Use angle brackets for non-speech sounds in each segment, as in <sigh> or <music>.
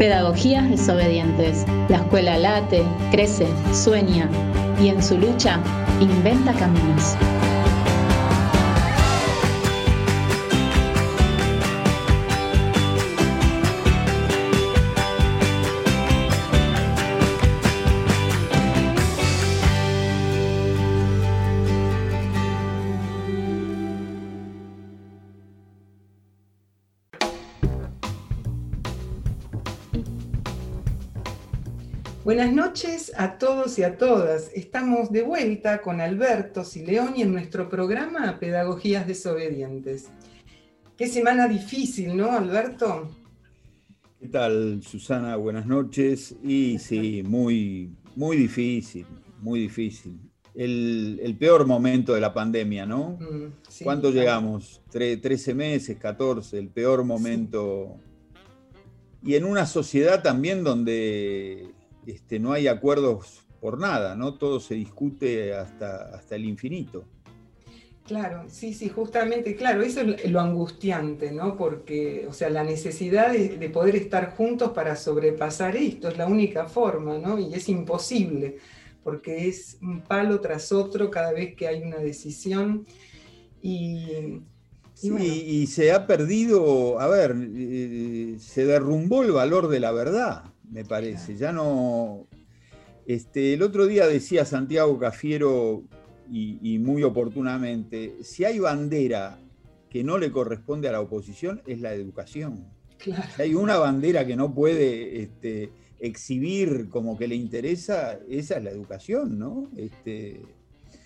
Pedagogías desobedientes. La escuela late, crece, sueña y en su lucha inventa caminos. Buenas noches a todos y a todas. Estamos de vuelta con Alberto Sileoni en nuestro programa Pedagogías Desobedientes. Qué semana difícil, ¿no, Alberto? ¿Qué tal, Susana? Buenas noches. Y sí, muy, muy difícil, muy difícil. El, peor momento de la pandemia, ¿no? Mm, ¿Cuánto llegamos? ¿13 meses, 14? El peor momento. Y en una sociedad también donde este, no hay acuerdos por nada, ¿no? Todo se discute hasta, hasta el infinito. Claro, sí, sí, justamente, claro, eso es lo angustiante, ¿no? Porque, o sea, la necesidad de, poder estar juntos para sobrepasar esto es la única forma, ¿no? Y es imposible, porque es un palo tras otro cada vez que hay una decisión. Y, Sí, y se ha perdido, a ver, eh, se derrumbó el valor de la verdad me parece. Ya no. Este, el otro día decía Santiago Cafiero, y, muy oportunamente, si hay bandera que no le corresponde a la oposición, es la educación. Si hay una bandera que no puede este, exhibir como que le interesa, esa es la educación, ¿no? Este,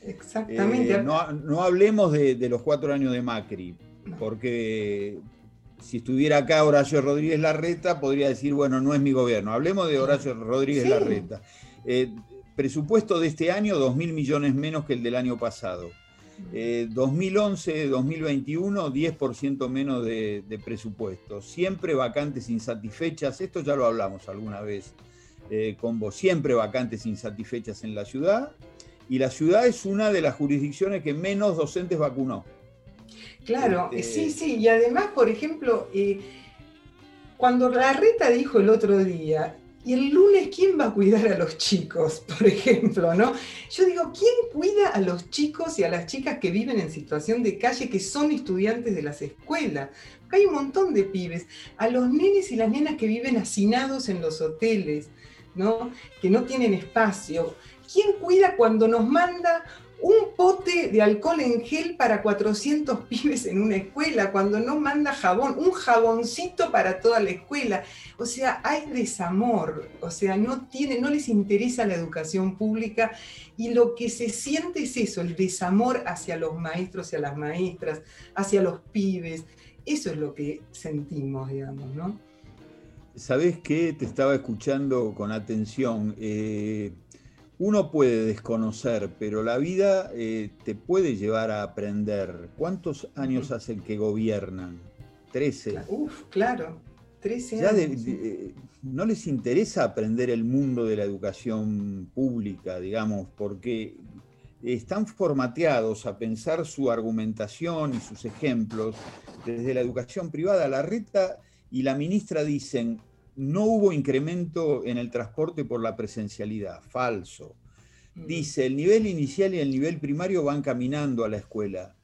Exactamente. Eh, no, hablemos de, de, los cuatro años de Macri, porque si estuviera acá Horacio Rodríguez Larreta, podría decir, bueno, no es mi gobierno. Hablemos de Horacio Rodríguez Larreta. Eh, presupuesto de este año, 2 mil millones menos que el del año pasado. 2011, 2021, 10% menos de, presupuesto. Siempre vacantes insatisfechas, esto ya lo hablamos alguna vez eh, con vos, siempre vacantes insatisfechas en la ciudad. Y la ciudad es una de las jurisdicciones que menos docentes vacunó. Claro, eh, sí, este, sí, y además, por ejemplo, eh, cuando la reta dijo el otro día, y el lunes, ¿quién va a cuidar a los chicos, <laughs> por ejemplo? ¿no? Yo digo, ¿quién cuida a los chicos y a las chicas que viven en situación de calle, que son estudiantes de las escuelas? Porque hay un montón de pibes. A los nenes y las nenas que viven hacinados en los hoteles, ¿no? Que no tienen espacio. ¿Quién cuida cuando nos manda un pote de alcohol en gel para 400 pibes en una escuela, cuando no manda jabón, un jaboncito para toda la escuela. O sea, hay desamor, o sea, no, tiene, no les interesa la educación pública y lo que se siente es eso, el desamor hacia los maestros y a las maestras, hacia los pibes. Eso es lo que sentimos, digamos, ¿no? ¿Sabés qué? Te estaba escuchando con atención. Eh, uno puede desconocer, pero la vida eh, te puede llevar a aprender. ¿Cuántos años hacen que gobiernan? Trece. Uf, claro, trece años. no les interesa aprender el mundo de la educación pública, digamos, porque están formateados a pensar su argumentación y sus ejemplos desde la educación privada. La reta y la ministra dicen, no hubo incremento en el transporte por la presencialidad, falso. Mm. Dice, el nivel inicial y el nivel primario van caminando a la escuela.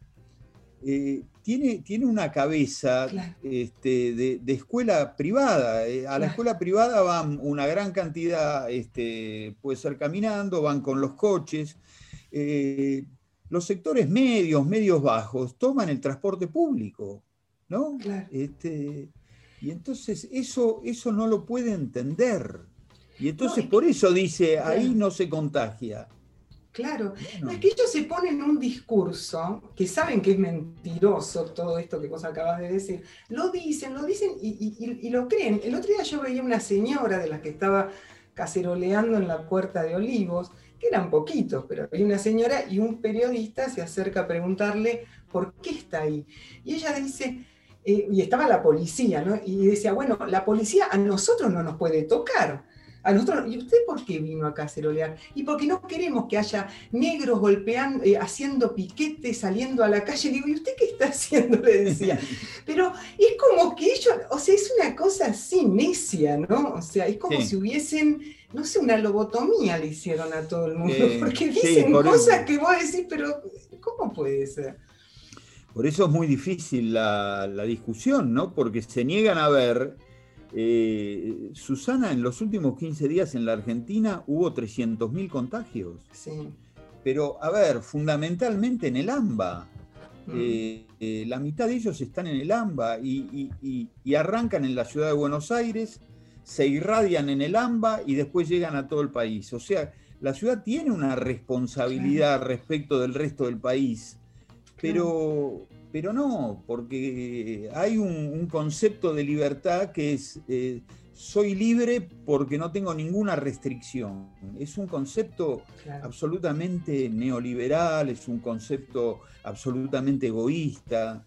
Eh, tiene, tiene, una cabeza este, de, escuela privada. Eh, a la escuela privada van una gran cantidad, este, puede ser caminando, van con los coches. Eh, los sectores medios, medios bajos, toman el transporte público, ¿no? Este, y entonces eso, eso no lo puede entender. Y entonces por eso dice, ahí no se contagia. Claro, es que ellos se ponen un discurso que saben que es mentiroso todo esto que vos acabas de decir. Lo dicen, lo dicen y, lo creen. El otro día yo veía una señora de las que estaba caceroleando en la puerta de Olivos, que eran poquitos, pero había una señora y un periodista se acerca a preguntarle por qué está ahí. Y ella dice, y estaba la policía, ¿no? Y decía, bueno, la policía a nosotros no nos puede tocar, A nosotros, ¿y usted por qué vino acá a cerolear? Y porque no queremos que haya negros golpeando, eh, haciendo piquetes, saliendo a la calle. Digo, ¿y usted qué está haciendo? Le decía. <laughs> Pero es como que ellos, o sea, es una cosa así necia, ¿no? O sea, es como si hubiesen, no sé, una lobotomía le hicieron a todo el mundo, porque dicen cosas que vos decís, pero ¿cómo puede ser? Por eso es muy difícil la, la discusión, ¿no? Porque se niegan a ver eh, Susana, en los últimos 15 días en la Argentina hubo 300.000 contagios. Sí. Pero, a ver, fundamentalmente en el AMBA. Mm. Eh, eh, la mitad de ellos están en el AMBA y, arrancan en la ciudad de Buenos Aires, se irradian en el AMBA y después llegan a todo el país. O sea, la ciudad tiene una responsabilidad respecto del resto del país, pero pero no, porque hay un, concepto de libertad que es eh, soy libre porque no tengo ninguna restricción. Es un concepto absolutamente neoliberal, es un concepto absolutamente egoísta.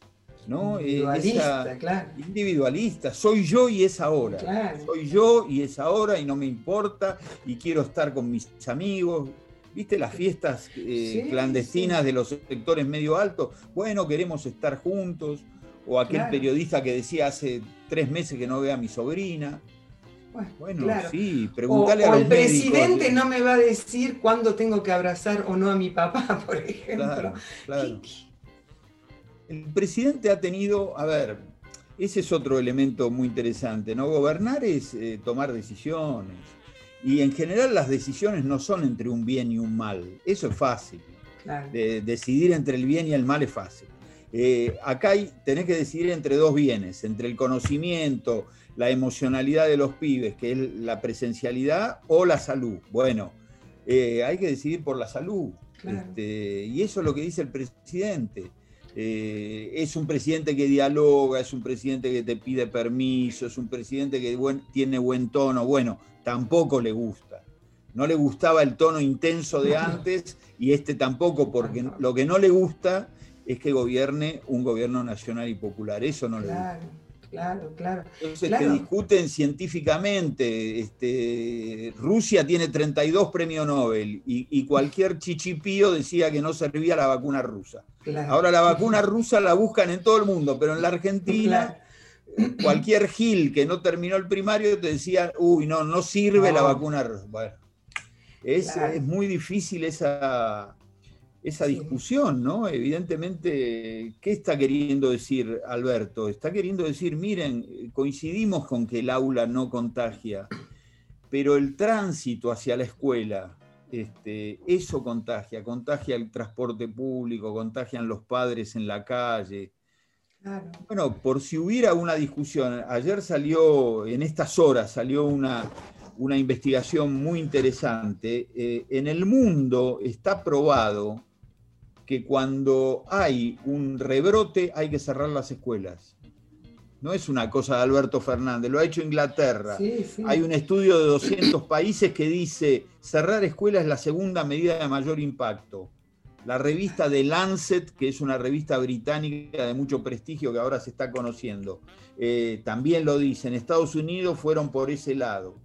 ¿no? Eh, individualista, claro. Individualista, soy yo y es ahora. Soy yo y es ahora y no me importa y quiero estar con mis amigos. ¿Viste las fiestas eh, clandestinas de los sectores medio altos? Bueno, queremos estar juntos. O aquel periodista que decía hace tres meses que no ve a mi sobrina. Bueno, sí, preguntarle a los el presidente no me va a decir cuándo tengo que abrazar o no a mi papá, <laughs> por ejemplo. Claro, claro. El presidente ha tenido, a ver, ese es otro elemento muy interesante, ¿no? Gobernar es eh, tomar decisiones y en general las decisiones no son entre un bien y un mal. Eso es fácil. decidir entre el bien y el mal es fácil. Eh, acá hay, tenés que decidir entre dos bienes, entre el conocimiento, la emocionalidad de los pibes, que es la presencialidad, o la salud. Bueno, eh, hay que decidir por la salud. Este, y eso es lo que dice el presidente. Eh, es un presidente que dialoga, es un presidente que te pide permiso, es un presidente que tiene buen tono. Bueno, tampoco le gusta. No le gustaba el tono intenso de antes y este tampoco, porque lo que no le gusta es que gobierne un gobierno nacional y popular. Eso no le gusta. Claro, claro. Entonces te discuten científicamente. Este, Rusia tiene 32 premios Nobel y, cualquier chichipío decía que no servía la vacuna rusa. Ahora la vacuna rusa la buscan en todo el mundo, pero en la Argentina cualquier Gil que no terminó el primario te decía, uy, no, no sirve la vacuna. Bueno, es, muy difícil esa, esa discusión, ¿no? Evidentemente, ¿qué está queriendo decir Alberto? Está queriendo decir, miren, coincidimos con que el aula no contagia, pero el tránsito hacia la escuela, este, eso contagia, contagia el transporte público, contagian los padres en la calle, bueno, por si hubiera una discusión, ayer salió, en estas horas, salió una, una investigación muy interesante. Eh, en el mundo está probado que cuando hay un rebrote hay que cerrar las escuelas. No es una cosa de Alberto Fernández, lo ha hecho Inglaterra. Hay un estudio de 200 países que dice cerrar escuelas es la segunda medida de mayor impacto. La revista The Lancet, que es una revista británica de mucho prestigio que ahora se está conociendo, eh, también lo dice. En Estados Unidos fueron por ese lado.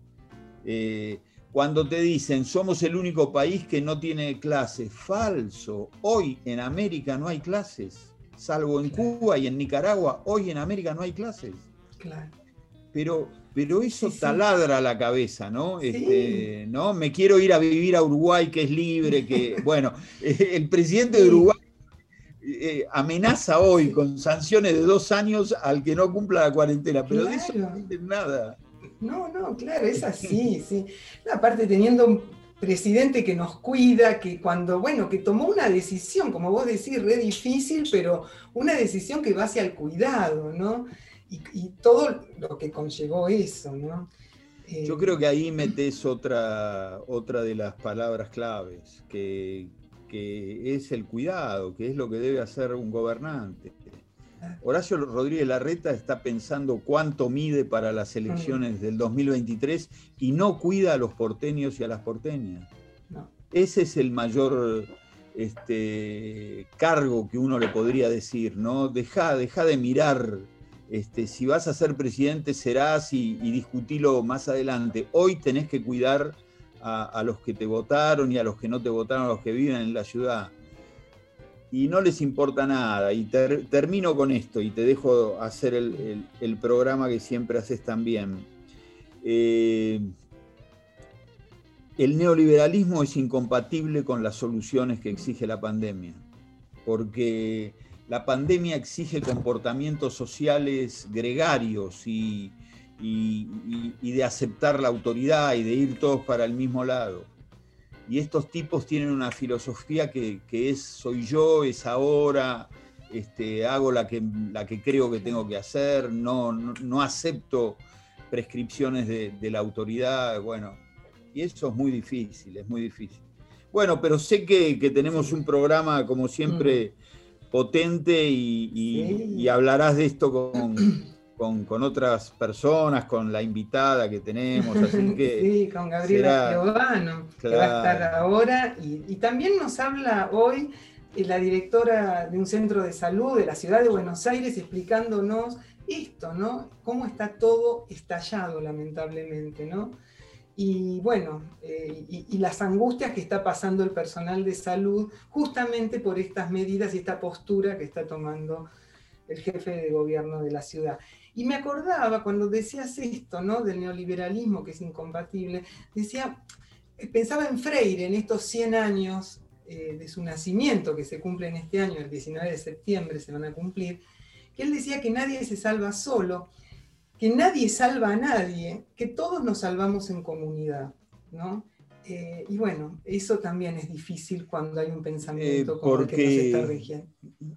Eh, cuando te dicen somos el único país que no tiene clases, falso. Hoy en América no hay clases, salvo en Cuba y en Nicaragua. Hoy en América no hay clases. Claro. Pero pero eso taladra la cabeza, ¿no? Este, ¿no? Me quiero ir a vivir a Uruguay, que es libre, que, <laughs> bueno, el presidente de Uruguay eh, amenaza hoy con sanciones de dos años al que no cumpla la cuarentena, pero de eso no dicen nada. No, no, claro, es así, sí. Aparte teniendo un presidente que nos cuida, que cuando, bueno, que tomó una decisión, como vos decís, re difícil, pero una decisión que va hacia el cuidado, ¿no? y, todo lo que conllevó eso, ¿no? Yo creo que ahí metes otra, otra de las palabras claves, que, es el cuidado, que es lo que debe hacer un gobernante. Horacio Rodríguez Larreta está pensando cuánto mide para las elecciones del 2023 y no cuida a los porteños y a las porteñas. Ese es el mayor este, cargo que uno le podría decir, ¿no? Deja, deja de mirar Este, si vas a ser presidente serás y, discutilo más adelante. Hoy tenés que cuidar a, los que te votaron y a los que no te votaron, a los que viven en la ciudad. Y no les importa nada. Y termino con esto y te dejo hacer el, programa que siempre haces también. Eh, el neoliberalismo es incompatible con las soluciones que exige la pandemia, porque la pandemia exige comportamientos sociales gregarios y, de aceptar la autoridad y de ir todos para el mismo lado. Y estos tipos tienen una filosofía que, es soy yo, es ahora, este, hago la que, la que creo que tengo que hacer, no, no, acepto prescripciones de, de, la autoridad. Bueno, y eso es muy difícil, es muy difícil. Bueno, pero sé que, tenemos un programa, como siempre, mm. potente y, hablarás de esto con, con, otras personas, con la invitada que tenemos. <laughs> Así que sí, con Gabriela Giovano, que va a estar ahora. Y, también nos habla hoy eh, la directora de un centro de salud de la ciudad de Buenos Aires explicándonos esto, ¿no? Cómo está todo estallado, lamentablemente, ¿no? y bueno, eh, y, las angustias que está pasando el personal de salud justamente por estas medidas y esta postura que está tomando el jefe de gobierno de la ciudad. Y me acordaba cuando decías esto, ¿no? Del neoliberalismo que es incompatible, decía, pensaba en Freire en estos 100 años eh, de su nacimiento, que se cumplen este año, el 19 de septiembre se van a cumplir, que él decía que nadie se salva solo, que nadie salva a nadie, que todos nos salvamos en comunidad, ¿no? Eh, y bueno, eso también es difícil cuando hay un pensamiento eh, como el que nos está rigiendo.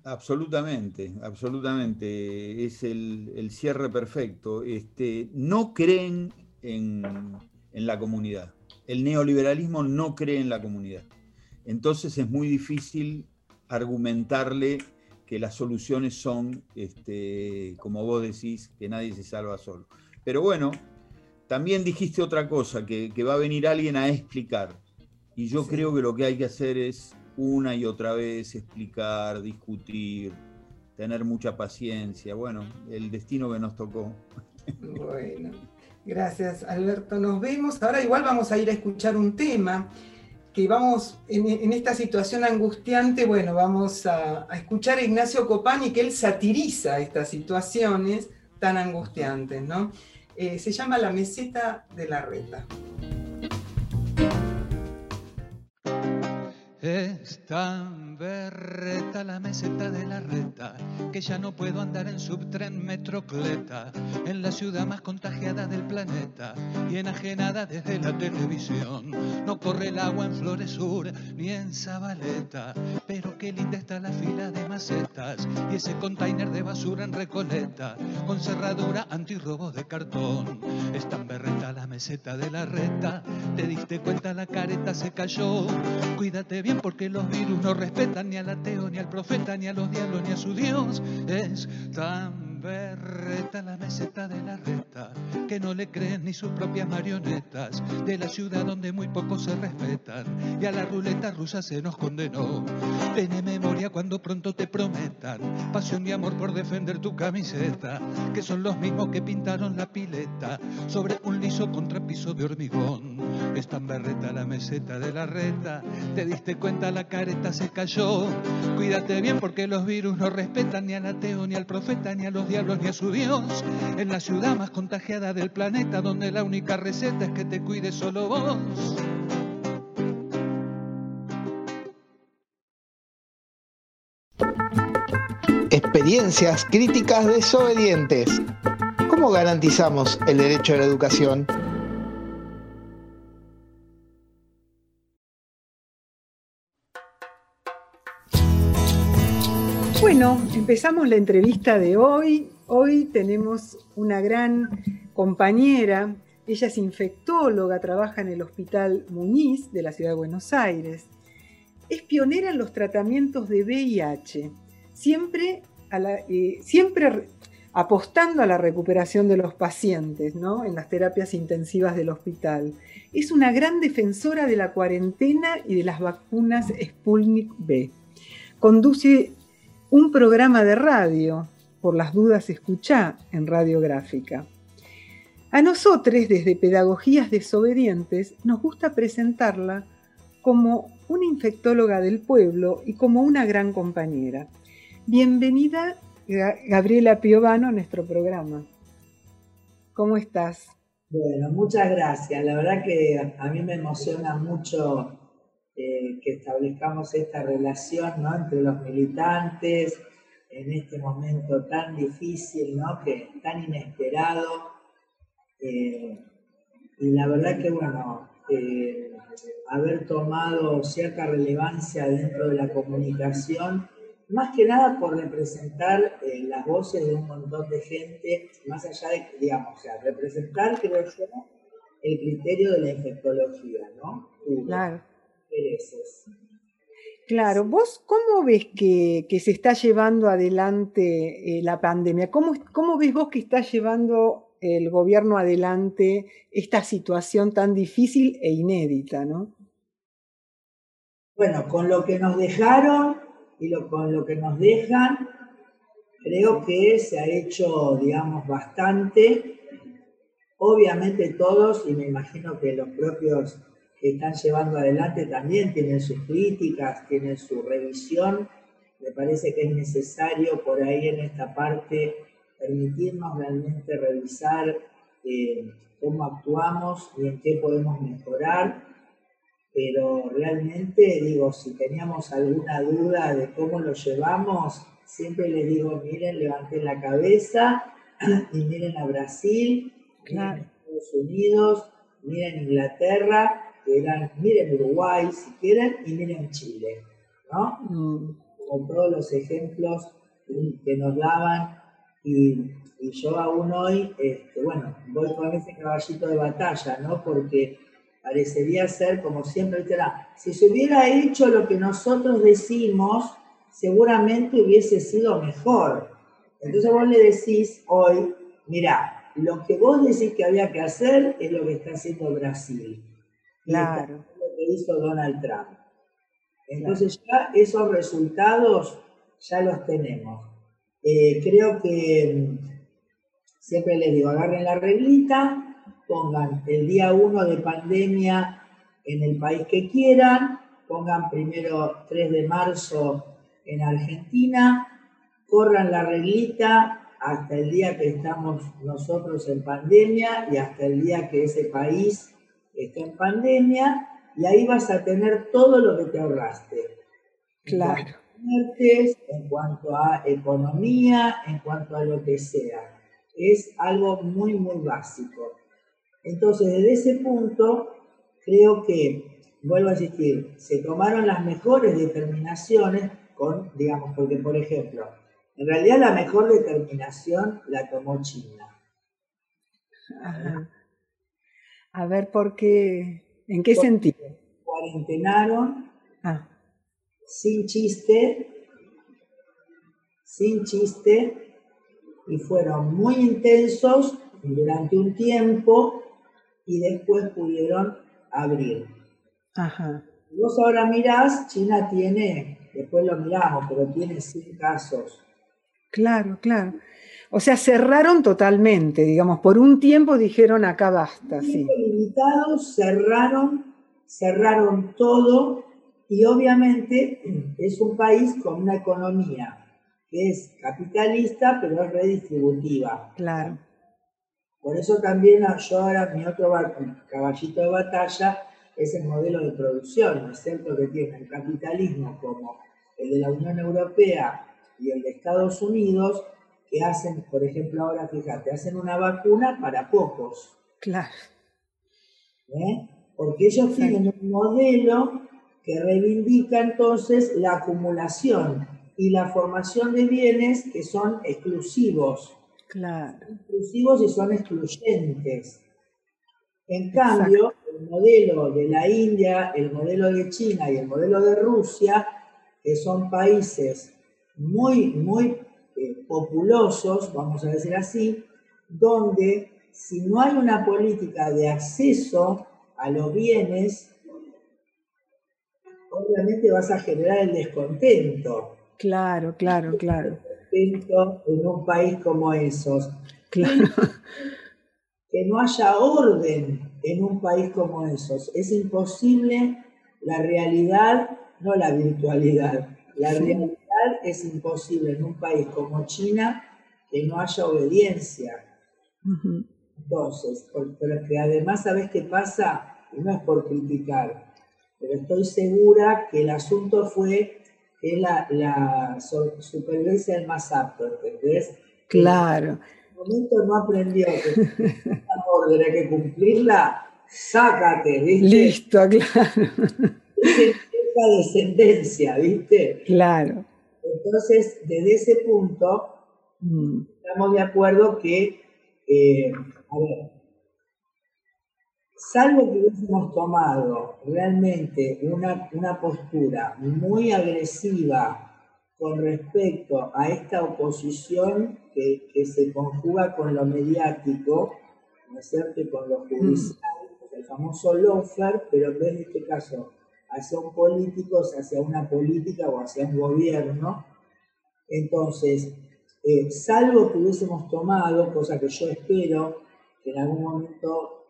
Absolutamente, absolutamente. Es el, cierre perfecto. Este, no creen en, en la comunidad. El neoliberalismo no cree en la comunidad. Entonces es muy difícil argumentarle que las soluciones son, este, como vos decís, que nadie se salva solo. Pero bueno, también dijiste otra cosa, que, va a venir alguien a explicar. Y yo creo que lo que hay que hacer es una y otra vez explicar, discutir, tener mucha paciencia. Bueno, el destino que nos tocó. Bueno, gracias Alberto. Nos vemos. Ahora igual vamos a ir a escuchar un tema que vamos en, esta situación angustiante, bueno, vamos a, escuchar a Ignacio Copani que él satiriza estas situaciones tan angustiantes, ¿no? Eh, se llama La meseta de la reta. Berreta la meseta de la reta que ya no puedo andar en subtren metrocleta en la ciudad más contagiada del planeta y enajenada desde la televisión. No corre el agua en Flores Sur ni en Zabaleta, pero qué linda está la fila de macetas y ese container de basura en Recoleta con cerradura antirrobo de cartón. Es tan berreta la meseta de la reta, te diste cuenta la careta se cayó. Cuídate bien porque los virus no respetan ni al ateo, ni al profeta, ni a los diablos, ni a su Dios. Es tan berreta la meseta de la reta, que no le creen ni sus propias marionetas, de la ciudad donde muy pocos se respetan, y a la ruleta rusa se nos condenó. Ten memoria cuando pronto te prometan pasión y amor por defender tu camiseta, que son los mismos que pintaron la pileta sobre un liso contrapiso de hormigón. Es tan berreta la meseta de la reta, te diste cuenta la careta se cayó. Cuídate bien porque los virus no respetan ni al ateo, ni al profeta, ni a los diablos ni a su Dios, en la ciudad más contagiada del planeta, donde la única receta es que te cuide solo vos. Experiencias críticas desobedientes. ¿Cómo garantizamos el derecho a la educación? Bueno, empezamos la entrevista de hoy. Hoy tenemos una gran compañera. Ella es infectóloga, trabaja en el Hospital Muñiz de la Ciudad de Buenos Aires. Es pionera en los tratamientos de VIH, siempre, eh, siempre apostando a la recuperación de los pacientes ¿no? en las terapias intensivas del hospital. Es una gran defensora de la cuarentena y de las vacunas Sputnik B. Conduce un programa de radio por las dudas escuchá en radiográfica. A nosotros, desde Pedagogías Desobedientes, nos gusta presentarla como una infectóloga del pueblo y como una gran compañera. Bienvenida, Gabriela Piovano, a nuestro programa. ¿Cómo estás? Bueno, muchas gracias. La verdad que a mí me emociona mucho eh, que establezcamos esta relación entre los militantes en este momento tan difícil, ¿no? que tan inesperado. Eh, y la verdad que, bueno, eh, haber tomado cierta relevancia dentro de la comunicación más que nada por representar las voces de un montón de gente, más allá de, digamos, o representar, creo yo, el criterio de la infectología, ¿no? claro. Claro, ¿vos cómo ves que, se está llevando adelante eh, la pandemia? ¿Cómo, ¿Cómo ves vos que está llevando el gobierno adelante esta situación tan difícil e inédita, ¿no? Bueno, con lo que nos dejaron y lo, con lo que nos dejan, creo que se ha hecho, digamos, bastante. Obviamente todos, y me imagino que los propios que están llevando adelante también tienen sus críticas, tienen su revisión. Me parece que es necesario por ahí en esta parte permitirnos realmente revisar eh, cómo actuamos y en qué podemos mejorar pero realmente digo, si teníamos alguna duda de cómo lo llevamos, siempre les digo, miren, levanten la cabeza y miren a Brasil, miren a Estados Unidos, miren Inglaterra, miren Uruguay si quieren y miren Chile, ¿no? Mm. Con todos los ejemplos que nos daban y, yo aún hoy, este, bueno, voy con ese caballito de batalla, ¿no? Porque parecería ser, como siempre será, si se hubiera hecho lo que nosotros decimos, seguramente hubiese sido mejor. Entonces vos le decís hoy, mira, lo que vos decís que había que hacer es lo que está haciendo Brasil. Claro. Lo que hizo Donald Trump. Entonces ya esos resultados ya los tenemos. Eh, creo que mm, siempre les digo, agarren la reglita, pongan el día 1 de pandemia en el país que quieran, pongan primero 3 de marzo en Argentina, corran la reglita hasta el día que estamos nosotros en pandemia y hasta el día que ese país esté en pandemia, y ahí vas a tener todo lo que te ahorraste. Claro. En cuanto a economía, en cuanto a lo que sea. Es algo muy, muy básico. Entonces, desde ese punto, creo que, vuelvo a insistir, se tomaron las mejores determinaciones con, digamos, porque, por ejemplo, en realidad la mejor determinación la tomó China. A ver, ¿por qué? ¿En qué sentido? Cuarentenaron ah. sin chiste, sin chiste, y fueron muy intensos durante un tiempo y después pudieron abrir. Ajá. Vos ahora mirás, China tiene, después lo miramos, pero tiene 100 casos. Claro, claro. O sea, cerraron totalmente, digamos, por un tiempo dijeron acá basta. Sí. limitados, cerraron, cerraron todo y obviamente es un país con una economía que es capitalista, pero es redistributiva. Claro. Por eso también yo ahora mi otro caballito de batalla es el modelo de producción, ¿no es cierto? Que tiene el capitalismo como el de la Unión Europea y el de Estados Unidos, que hacen, por ejemplo, ahora fíjate, hacen una vacuna para pocos. Claro. ¿Eh? Porque ellos tienen un modelo que reivindica entonces la acumulación y la formación de bienes que son exclusivos Claro. Inclusivos y son excluyentes. En cambio, el modelo de la India, el modelo de China y el modelo de Rusia, que son países muy, muy eh, populosos, vamos a decir así, donde si no hay una política de acceso a los bienes, obviamente vas a generar el descontento. Claro, claro, claro. respeto en un país como esos. Claro. <laughs> Que no haya orden en un país como esos. Es imposible la realidad, no la virtualidad. La realidad es imposible en un país como China que no haya obediencia. Entonces, pero que además, ¿sabes qué pasa? no es por criticar, pero estoy segura que el asunto fue que la, la supervivencia del más apto, ¿entendés? Claro. En un momento no aprendió que esta orden hay que cumplirla, sácate, ¿viste? Listo, <laughs> claro. Esa descendencia, ¿viste? Claro. Entonces, desde ese punto, mm. estamos de acuerdo que, eh, a ver, salvo que hubiésemos tomado realmente una, una postura muy agresiva con respecto a esta oposición que, que, se conjuga con lo mediático, ¿no es cierto? Con lo judicial, mm. el famoso lofer, pero en vez de este caso hacia un político, hacia una política o hacia un gobierno. Entonces, eh, salvo que hubiésemos tomado, cosa que yo espero que en algún momento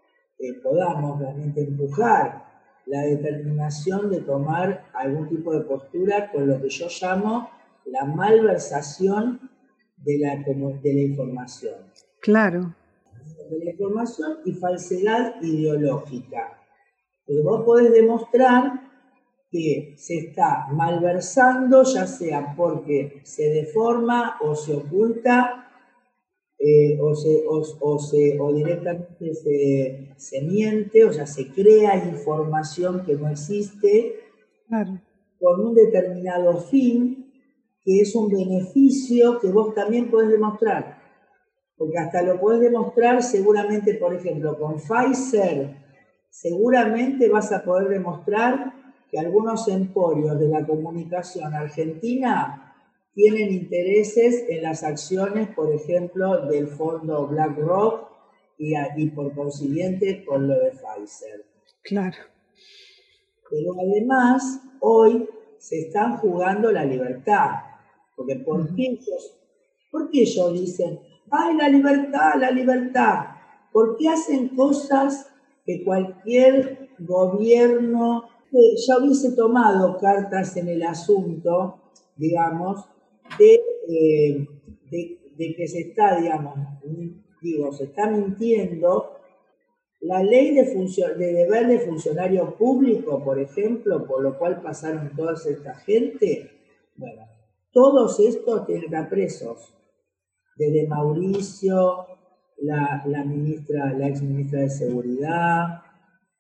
podamos realmente empujar la determinación de tomar algún tipo de postura con lo que yo llamo la malversación de la, de la información. Claro. De la información y falsedad ideológica. Pero vos podés demostrar que se está malversando, ya sea porque se deforma o se oculta eh, o, se, o, se, o, directamente se, se, miente, o sea, se crea información que no existe con un determinado fin, que es un beneficio que vos también podés demostrar. Porque hasta lo podés demostrar seguramente, por ejemplo, con Pfizer, seguramente vas a poder demostrar que algunos emporios de la comunicación argentina tienen intereses en las acciones, por ejemplo, del fondo BlackRock y, y por consiguiente con lo de Pfizer. Claro. Pero además, hoy se están jugando la libertad. Porque ¿por qué ellos, por qué ellos dicen, ay, la libertad, la libertad? ¿Por qué hacen cosas que cualquier gobierno ya hubiese tomado cartas en el asunto, digamos, eh, de, que se está, digamos, digo, se está mintiendo, la ley de, de deber de funcionario público, por ejemplo, por lo cual pasaron toda esta gente, bueno, todos estos tienen presos, desde Mauricio, la, la, ministra, la ex ministra de Seguridad,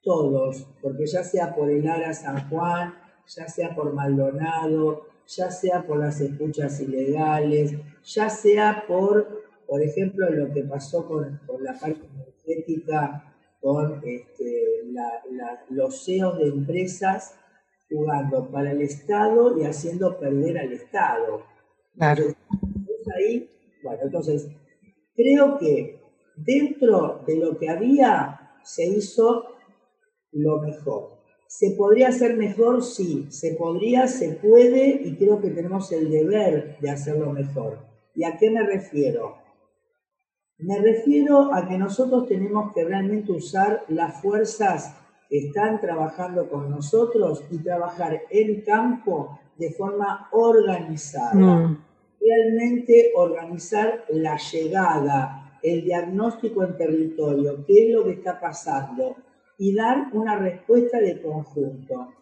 todos, porque ya sea por el Ara San Juan, ya sea por Maldonado, ya sea por las escuchas ilegales, ya sea por, por ejemplo, lo que pasó con, la parte energética, con este, los CEOs de empresas jugando para el Estado y haciendo perder al Estado. Claro. ahí, bueno, entonces, creo que dentro de lo que había se hizo lo mejor. ¿Se podría hacer mejor? Sí, se podría, se puede y creo que tenemos el deber de hacerlo mejor. ¿Y a qué me refiero? Me refiero a que nosotros tenemos que realmente usar las fuerzas que están trabajando con nosotros y trabajar en campo de forma organizada. Mm. Realmente organizar la llegada, el diagnóstico en territorio, qué es lo que está pasando, y dar una respuesta de conjunto.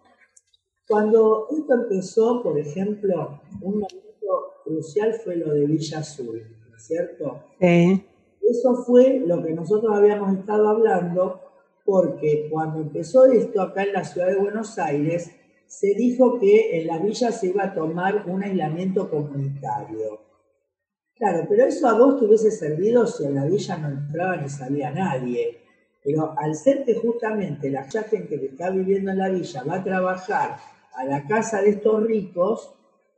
Cuando esto empezó, por ejemplo, un momento crucial fue lo de Villa Azul, ¿no es cierto? Sí. Eso fue lo que nosotros habíamos estado hablando, porque cuando empezó esto acá en la ciudad de Buenos Aires, se dijo que en la villa se iba a tomar un aislamiento comunitario. Claro, pero eso a vos te hubiese servido si en la villa no entraba ni salía nadie. Pero al ser que justamente la gente que está viviendo en la villa va a trabajar a la casa de estos ricos,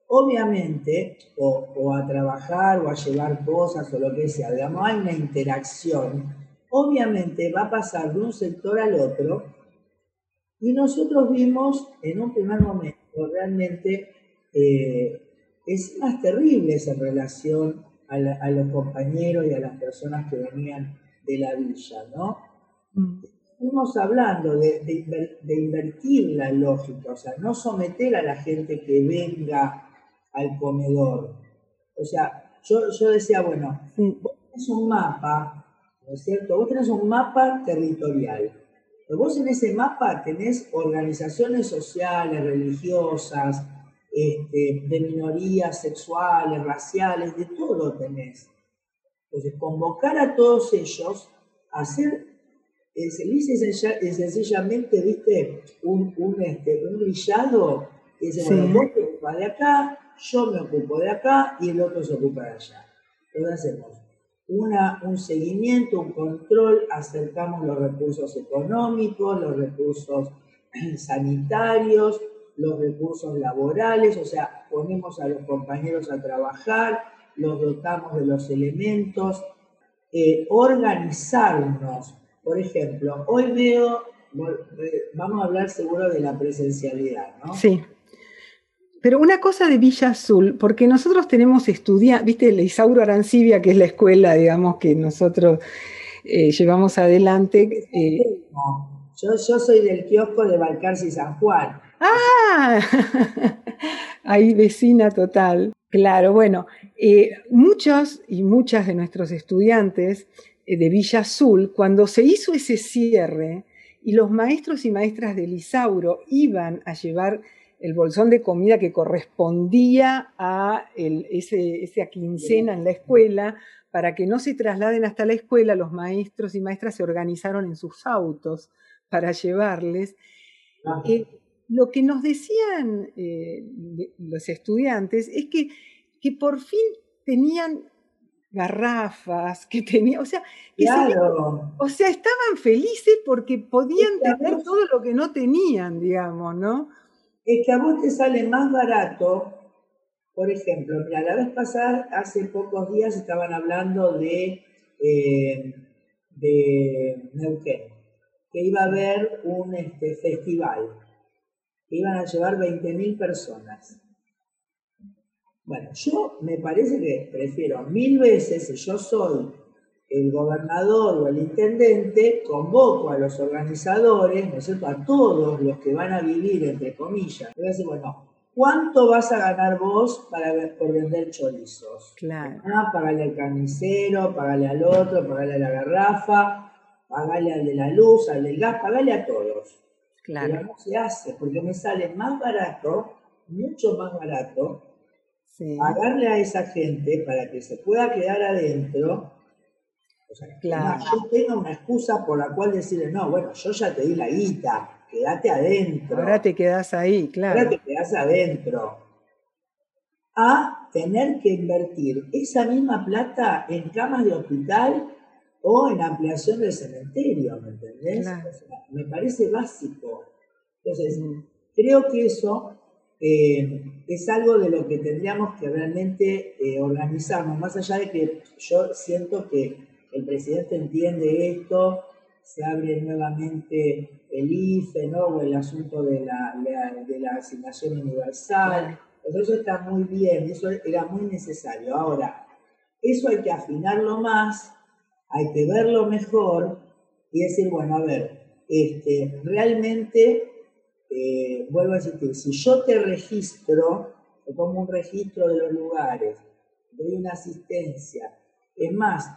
obviamente, o, a trabajar o a llevar cosas o lo que sea, digamos, hay una interacción, obviamente va a pasar de un sector al otro. Y nosotros vimos en un primer momento realmente eh, es más terrible esa relación a, los compañeros y a las personas que venían de la villa, ¿no? Mm. Estamos hablando de, invertir la lógica, o sea, no someter a la gente que venga al comedor. O sea, yo, yo decía, bueno, vos tenés un mapa, ¿no es cierto? Vos tenés un mapa territorial. Pero vos en ese mapa tenés organizaciones sociales, religiosas, este, de minorías sexuales, raciales, de todo tenés. Entonces, convocar a todos ellos a hacer, eh, se dice sencillamente, viste, un, un, este, un grillado, y dice, bueno, vos te ocupas de acá, yo me ocupo de acá y el otro se ocupa de allá. Entonces hacemos una, un seguimiento, un control, acercamos los recursos económicos, los recursos sanitarios, los recursos laborales, o sea, ponemos a los compañeros a trabajar, los dotamos de los elementos, eh, organizarnos. Por ejemplo, hoy veo, vamos a hablar seguro de la presencialidad, ¿no? Sí. Pero una cosa de Villa Azul, porque nosotros tenemos estudiantes, viste, el Isauro Arancibia, que es la escuela, digamos, que nosotros eh, llevamos adelante. Eh, yo, yo soy del kiosco de Balcarce y San Juan. Ah, <laughs> ahí vecina total. Claro, bueno, eh, muchos y muchas de nuestros estudiantes eh, de Villa Azul, cuando se hizo ese cierre y los maestros y maestras del Isauro iban a llevar el bolsón de comida que correspondía a ese, esa quincena en la escuela, para que no se trasladen hasta la escuela, los maestros y maestras se organizaron en sus autos para llevarles. Eh, lo que nos decían eh, los estudiantes es que, que por fin tenían garrafas, que tenían, o sea, o sea, estaban felices porque podían tener todo lo que no tenían, digamos, ¿no? Es que a vos te sale más barato, por ejemplo, mira, la vez pasada, hace pocos días estaban hablando de, eh, de Neuquén, que iba a haber un este, festival iban a llevar 20.000 personas. Bueno, yo me parece que prefiero mil veces, si yo soy el gobernador o el intendente, convoco a los organizadores, ¿no es cierto?, a todos los que van a vivir, entre comillas. voy a decir, bueno, ¿cuánto vas a ganar vos para, por vender chorizos? Claro. Ah, pagale al carnicero, pagale al otro, pagale a la garrafa, pagale al de la luz, al del gas, pagale a todos. Claro. Pero no se hace, porque me sale más barato, mucho más barato, pagarle a esa gente para que se pueda quedar adentro. O sea, claro. yo tengo una excusa por la cual decirle, no, bueno, yo ya te di la guita, quédate adentro. Ahora te quedas ahí, claro. Ahora te quedas adentro. A tener que invertir esa misma plata en camas de hospital o en ampliación del cementerio, ¿me entendés? me parece básico. Entonces, creo que eso eh, es algo de lo que tendríamos que realmente eh, organizarnos, más allá de que yo siento que el presidente entiende esto, se abre nuevamente el IFE, ¿no? o el asunto de la, de la asignación universal. eso está muy bien, eso era muy necesario. Ahora, eso hay que afinarlo más hay que verlo mejor y decir, bueno, a ver, este, realmente, eh, vuelvo a decir, si yo te registro, te pongo un registro de los lugares, doy una asistencia, es más,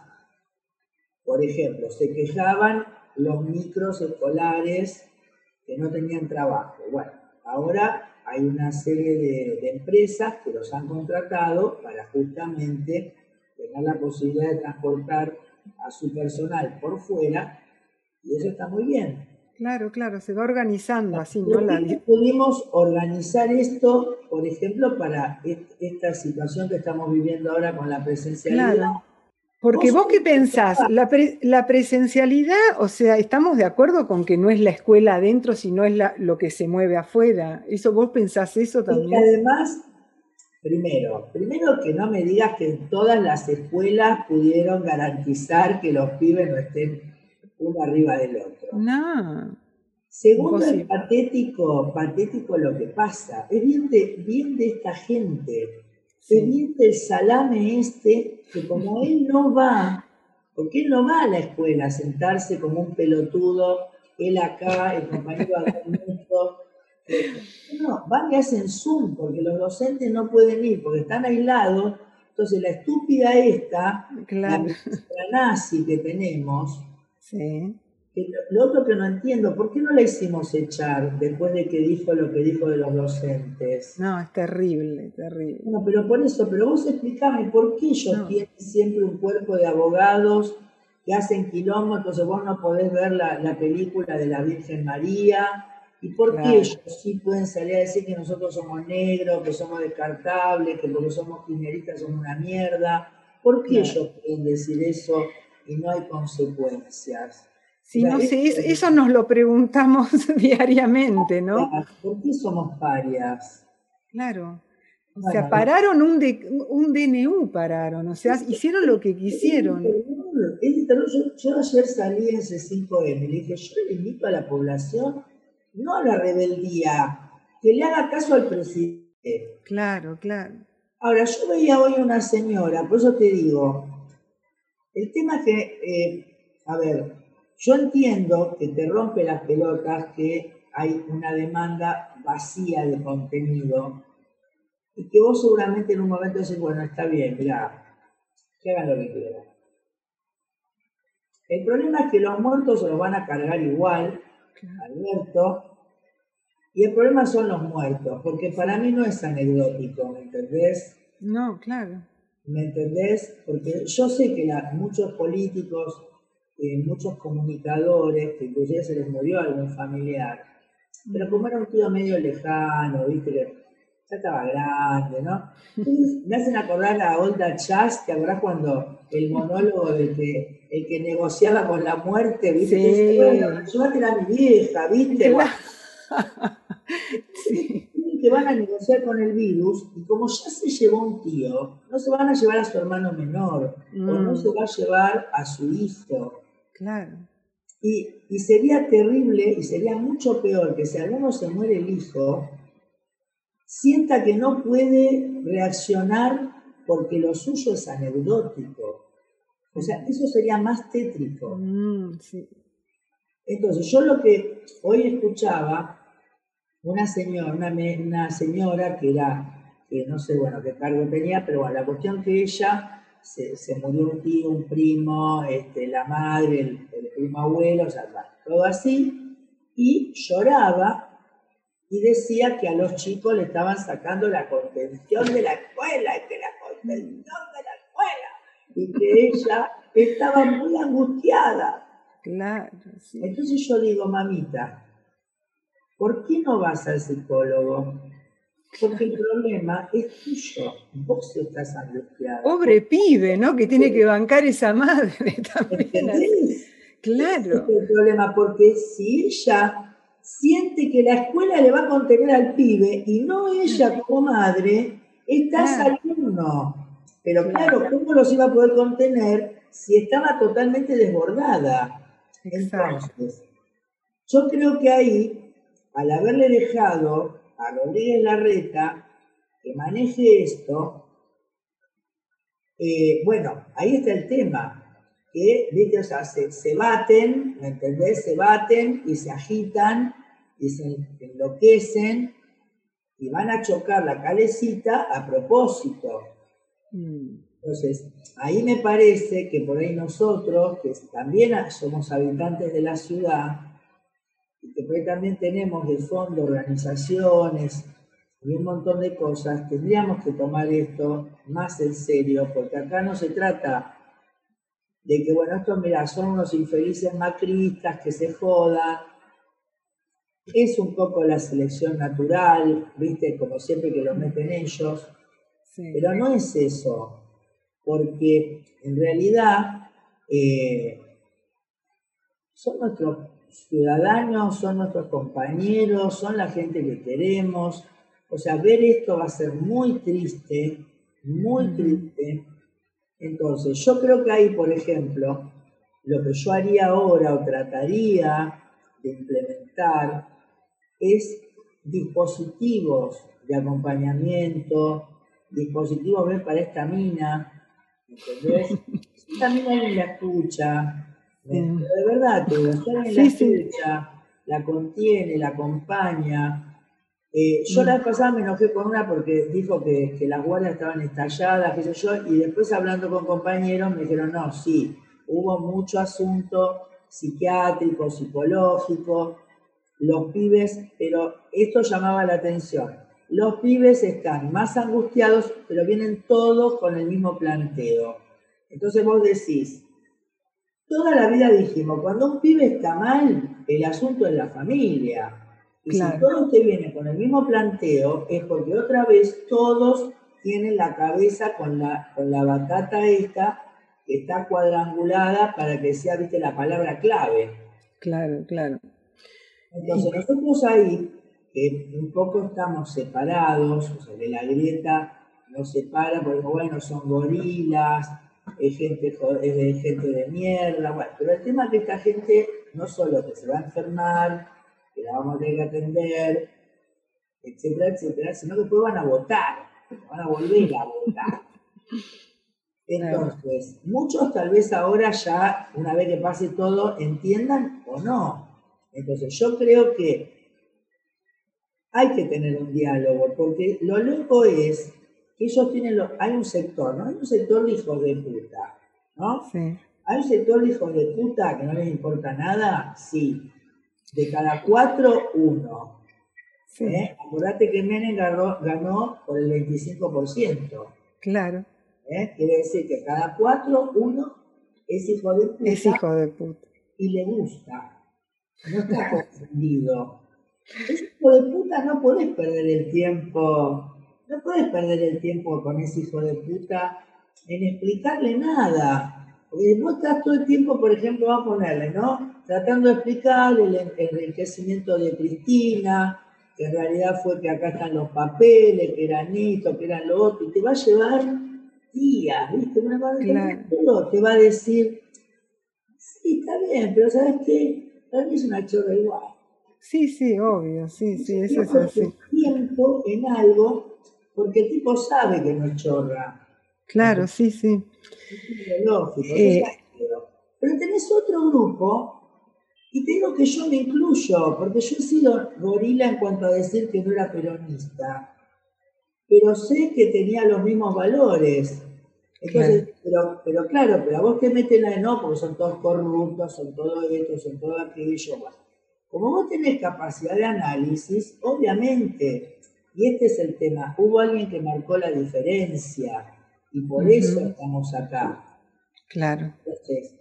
por ejemplo, se quejaban los micros escolares que no tenían trabajo. Bueno, ahora hay una serie de, de empresas que los han contratado para justamente tener la posibilidad de transportar a su personal por fuera y eso está muy bien. Claro, claro, se va organizando así, ¿no? La... Pudimos organizar esto, por ejemplo, para esta situación que estamos viviendo ahora con la presencialidad. Claro. Porque vos qué pensás, la, la, presencialidad, o sea, estamos de acuerdo con que no es la escuela adentro, sino es la, lo que se mueve afuera. ¿Eso vos pensás eso también? Y además Primero, primero que no me digas que todas las escuelas pudieron garantizar que los pibes no estén uno arriba del otro. No. Segundo, es patético, patético lo que pasa. Es bien de, bien de esta gente. pendiente el salame este, que como <laughs> él no va, porque él no va a la escuela a sentarse como un pelotudo, él acá, el compañero acá no, van y hacen Zoom, porque los docentes no pueden ir, porque están aislados. Entonces la estúpida esta, la, nazi que tenemos, sí lo otro que no entiendo, ¿por qué no la hicimos echar después de que dijo lo que dijo de los docentes? No, es terrible, terrible. No, pero por eso, pero vos explicame, ¿por qué ellos tienen siempre un cuerpo de abogados que hacen quilombo, entonces vos no podés ver la, película de la Virgen María? ¿Y por qué ellos sí pueden salir a decir que nosotros somos negros, que somos descartables, que porque somos kirchneristas somos una mierda? ¿Por qué ellos pueden decir eso y no hay consecuencias? Sí, no sé, eso nos lo preguntamos <laughs> diariamente, ¿no? ¿Por qué somos parias? Claro. O sea, pararon un, un DNU, pararon, o sea, hicieron lo que quisieron. Yo, ayer salí en C5M y le dije, yo le invito a la población, no a la rebeldía, que le haga caso al presidente. Claro, claro. Ahora, yo veía hoy una señora, por eso te digo, el tema que, eh, a ver, yo entiendo que te rompe las pelotas que hay una demanda vacía de contenido y que vos seguramente en un momento decís, bueno, está bien, mira, que hagan lo que quieran. El problema es que los muertos se los van a cargar igual, Alberto, y el problema son los muertos, porque para mí no es anecdótico, ¿me entendés? No, claro. ¿Me entendés? Porque yo sé que muchos políticos eh, muchos comunicadores, que inclusive se les murió algún familiar, pero como era un tío medio lejano, viste, ya estaba grande, ¿no? me hacen acordar a Olda Chas, ¿te acordás cuando el monólogo de que el que negociaba con la muerte, viste? Sí. Bueno, a mi vieja, viste. <laughs> sí. Que van a negociar con el virus y como ya se llevó un tío, no se van a llevar a su hermano menor o no mm. se va a llevar a su hijo. Claro. Y, sería terrible y sería mucho peor que si alguno se muere el hijo, sienta que no puede reaccionar porque lo suyo es anecdótico. O sea, eso sería más tétrico. Mm, Entonces, yo lo que hoy escuchaba, una señora, una, señora que era, que no sé, bueno, qué cargo tenía, pero bueno, la cuestión que ella se, murió un tío, un primo, este, la madre, el, primo abuelo, o sea, todo así, y lloraba y decía que a los chicos le estaban sacando la contención de la escuela, y que la contención de la escuela, y que ella estaba muy angustiada. Claro. Entonces yo digo, mamita, ¿por qué no vas al psicólogo? Porque el problema es tuyo, vos estás angustiado. Pobre pibe, ¿no? Que tiene que bancar esa madre <laughs> también. Claro. Ese es el problema, porque si ella siente que la escuela le va a contener al pibe y no ella como madre, está saliendo. Pero claro, ¿cómo los iba a poder contener si estaba totalmente desbordada? Entonces, yo creo que ahí, al haberle dejado a Rodríguez Larreta que maneje esto, eh, bueno, ahí está el tema, que, ¿viste? O sea, se, baten, ¿me entendés? Se baten y se agitan y se enloquecen y van a chocar la calecita a propósito. Mm. Entonces, ahí me parece que por ahí nosotros, que también somos habitantes de la ciudad, y que también tenemos de fondo organizaciones y un montón de cosas, tendríamos que tomar esto más en serio, porque acá no se trata de que, bueno, estos, mira, son unos infelices macristas que se jodan. Es un poco la selección natural, ¿viste? Como siempre que lo meten ellos. Pero no es eso, porque en realidad eh, son nuestros ciudadanos, son nuestros compañeros, son la gente que queremos. O sea, ver esto va a ser muy triste, muy triste. Entonces, yo creo que ahí, por ejemplo, lo que yo haría ahora o trataría de implementar es dispositivos de acompañamiento, dispositivo ves para esta mina? ¿Entendés? <laughs> esta mina alguien la escucha, de verdad, te digo, alguien la escucha, la contiene, la acompaña. Eh, yo la vez pasada me enojé con una porque dijo que, que, las guardias estaban estalladas, qué sé yo, y después hablando con compañeros me dijeron, no, sí, hubo mucho asunto psiquiátrico, psicológico, los pibes, pero esto llamaba la atención. Los pibes están más angustiados, pero vienen todos con el mismo planteo. Entonces vos decís, toda la vida dijimos, cuando un pibe está mal, el asunto es la familia. Y si todos te vienen con el mismo planteo, es porque otra vez todos tienen la cabeza con la, con la batata esta que está cuadrangulada para que sea, viste, la palabra clave. Claro, claro. Entonces nosotros ahí, que un poco estamos separados, o sea, de la grieta nos separa, porque bueno, son gorilas, es gente, es gente de mierda, bueno, pero el tema es que esta gente no solo que se va a enfermar, que la vamos a tener que atender, etcétera, etcétera, sino que después van a votar, van a volver a votar. <laughs> Entonces, muchos tal vez ahora ya, una vez que pase todo, entiendan o no. Entonces, yo creo que hay que tener un diálogo, porque lo loco es que ellos tienen, hay un sector, ¿no? Hay un sector de hijos de puta, ¿no? Sí. Hay un sector de hijos de puta que no les importa nada, sí. De cada cuatro, uno. Sí. ¿Eh? Acordate que Menem ganó, por el 25%. Claro. ¿Eh? Quiere decir que cada cuatro, uno es hijo de puta. Es hijo de puta. Y le gusta. No está <laughs> confundido. Es hijo de puta, no podés perder el tiempo no puedes perder el tiempo con ese hijo de puta en explicarle nada. Porque vos estás todo el tiempo, por ejemplo, va a ponerle, ¿no? Tratando de explicarle el enriquecimiento de Cristina, que en realidad fue que acá están los papeles, que eran esto, que eran lo otro, y te va a llevar días, ¿viste? Una claro. te va a decir, sí, está bien, pero ¿sabes qué? Para mí es una chorra igual. Sí, sí, obvio, sí, sí, eso es así. tiempo en algo porque el tipo sabe que no chorra. Claro, sí, sí. Es lógico. Eh, pero tenés otro grupo, y tengo que yo me incluyo, porque yo he sido gorila en cuanto a decir que no era peronista, pero sé que tenía los mismos valores. Entonces, Pero, pero claro, pero a vos te meten ahí, no, porque son todos corruptos, son todo esto, son todo aquello. como vos tenés capacidad de análisis, obviamente y este es el tema. Hubo alguien que marcó la diferencia y por eso estamos acá. Claro. Entonces,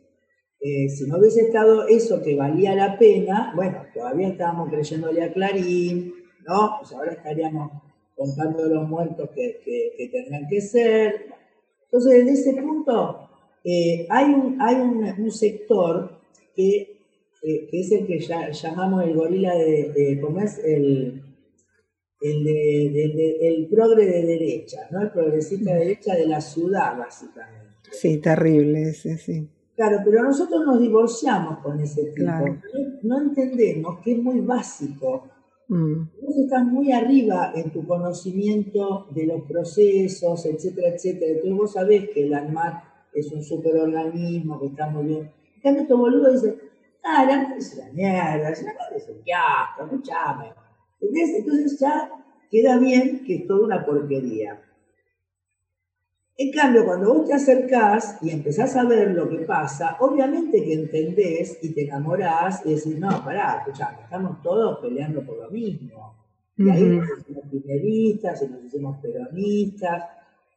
eh, si no hubiese estado eso que valía la pena, bueno, todavía estábamos creyéndole a Clarín, ¿no? Pues ahora estaríamos contando los muertos que, que, tendrán que ser. Entonces, desde ese punto, eh, hay, un, hay un, sector que, eh, que, es el que ya, llamamos el gorila de, de ¿cómo es? El, el, de, el progre de derecha, ¿no? El progresista de derecha de la ciudad, básicamente. Sí, terrible ese, sí. Claro, pero nosotros nos divorciamos con ese tipo. No, entendemos que es muy básico. Mm. Vos estás muy arriba en tu conocimiento de los procesos, etcétera, etcétera. Entonces vos sabés que el ANMAT es un superorganismo, que está muy bien. En cambio, este boludo dice, ah, la es la mierda, una es un asco, escuchame. Entonces ya queda bien que es toda una porquería. En cambio, cuando vos te acercás y empezás a ver lo que pasa, obviamente que entendés y te enamorás y decís, no, pará, escuchá, estamos todos peleando por lo mismo. Y ahí nos hicimos primeristas y nos hicimos peronistas,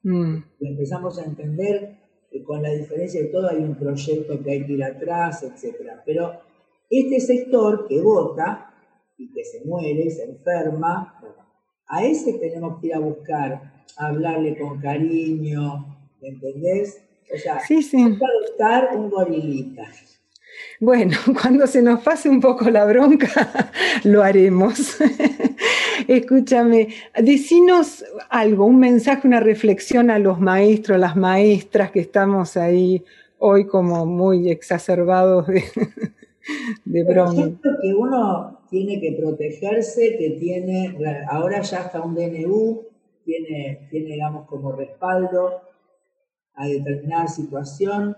mm. y empezamos a entender que con la diferencia de todo hay un proyecto que hay que ir atrás, etc. Pero este sector que vota y que se muere, se enferma, a ese tenemos que ir a buscar, hablarle con cariño, ¿me entendés? O sea, sí, sí. adoptar un gorilita. Bueno, <laughs> cuando se nos pase un poco la bronca, <laughs> lo haremos. <laughs> Escúchame, decinos algo, un mensaje, una reflexión a los maestros, las maestras que estamos ahí hoy como muy exacerbados de, de bronca. que uno tiene que protegerse, que tiene, ahora ya está un DNU, tiene, tiene, digamos, como respaldo a determinada situación.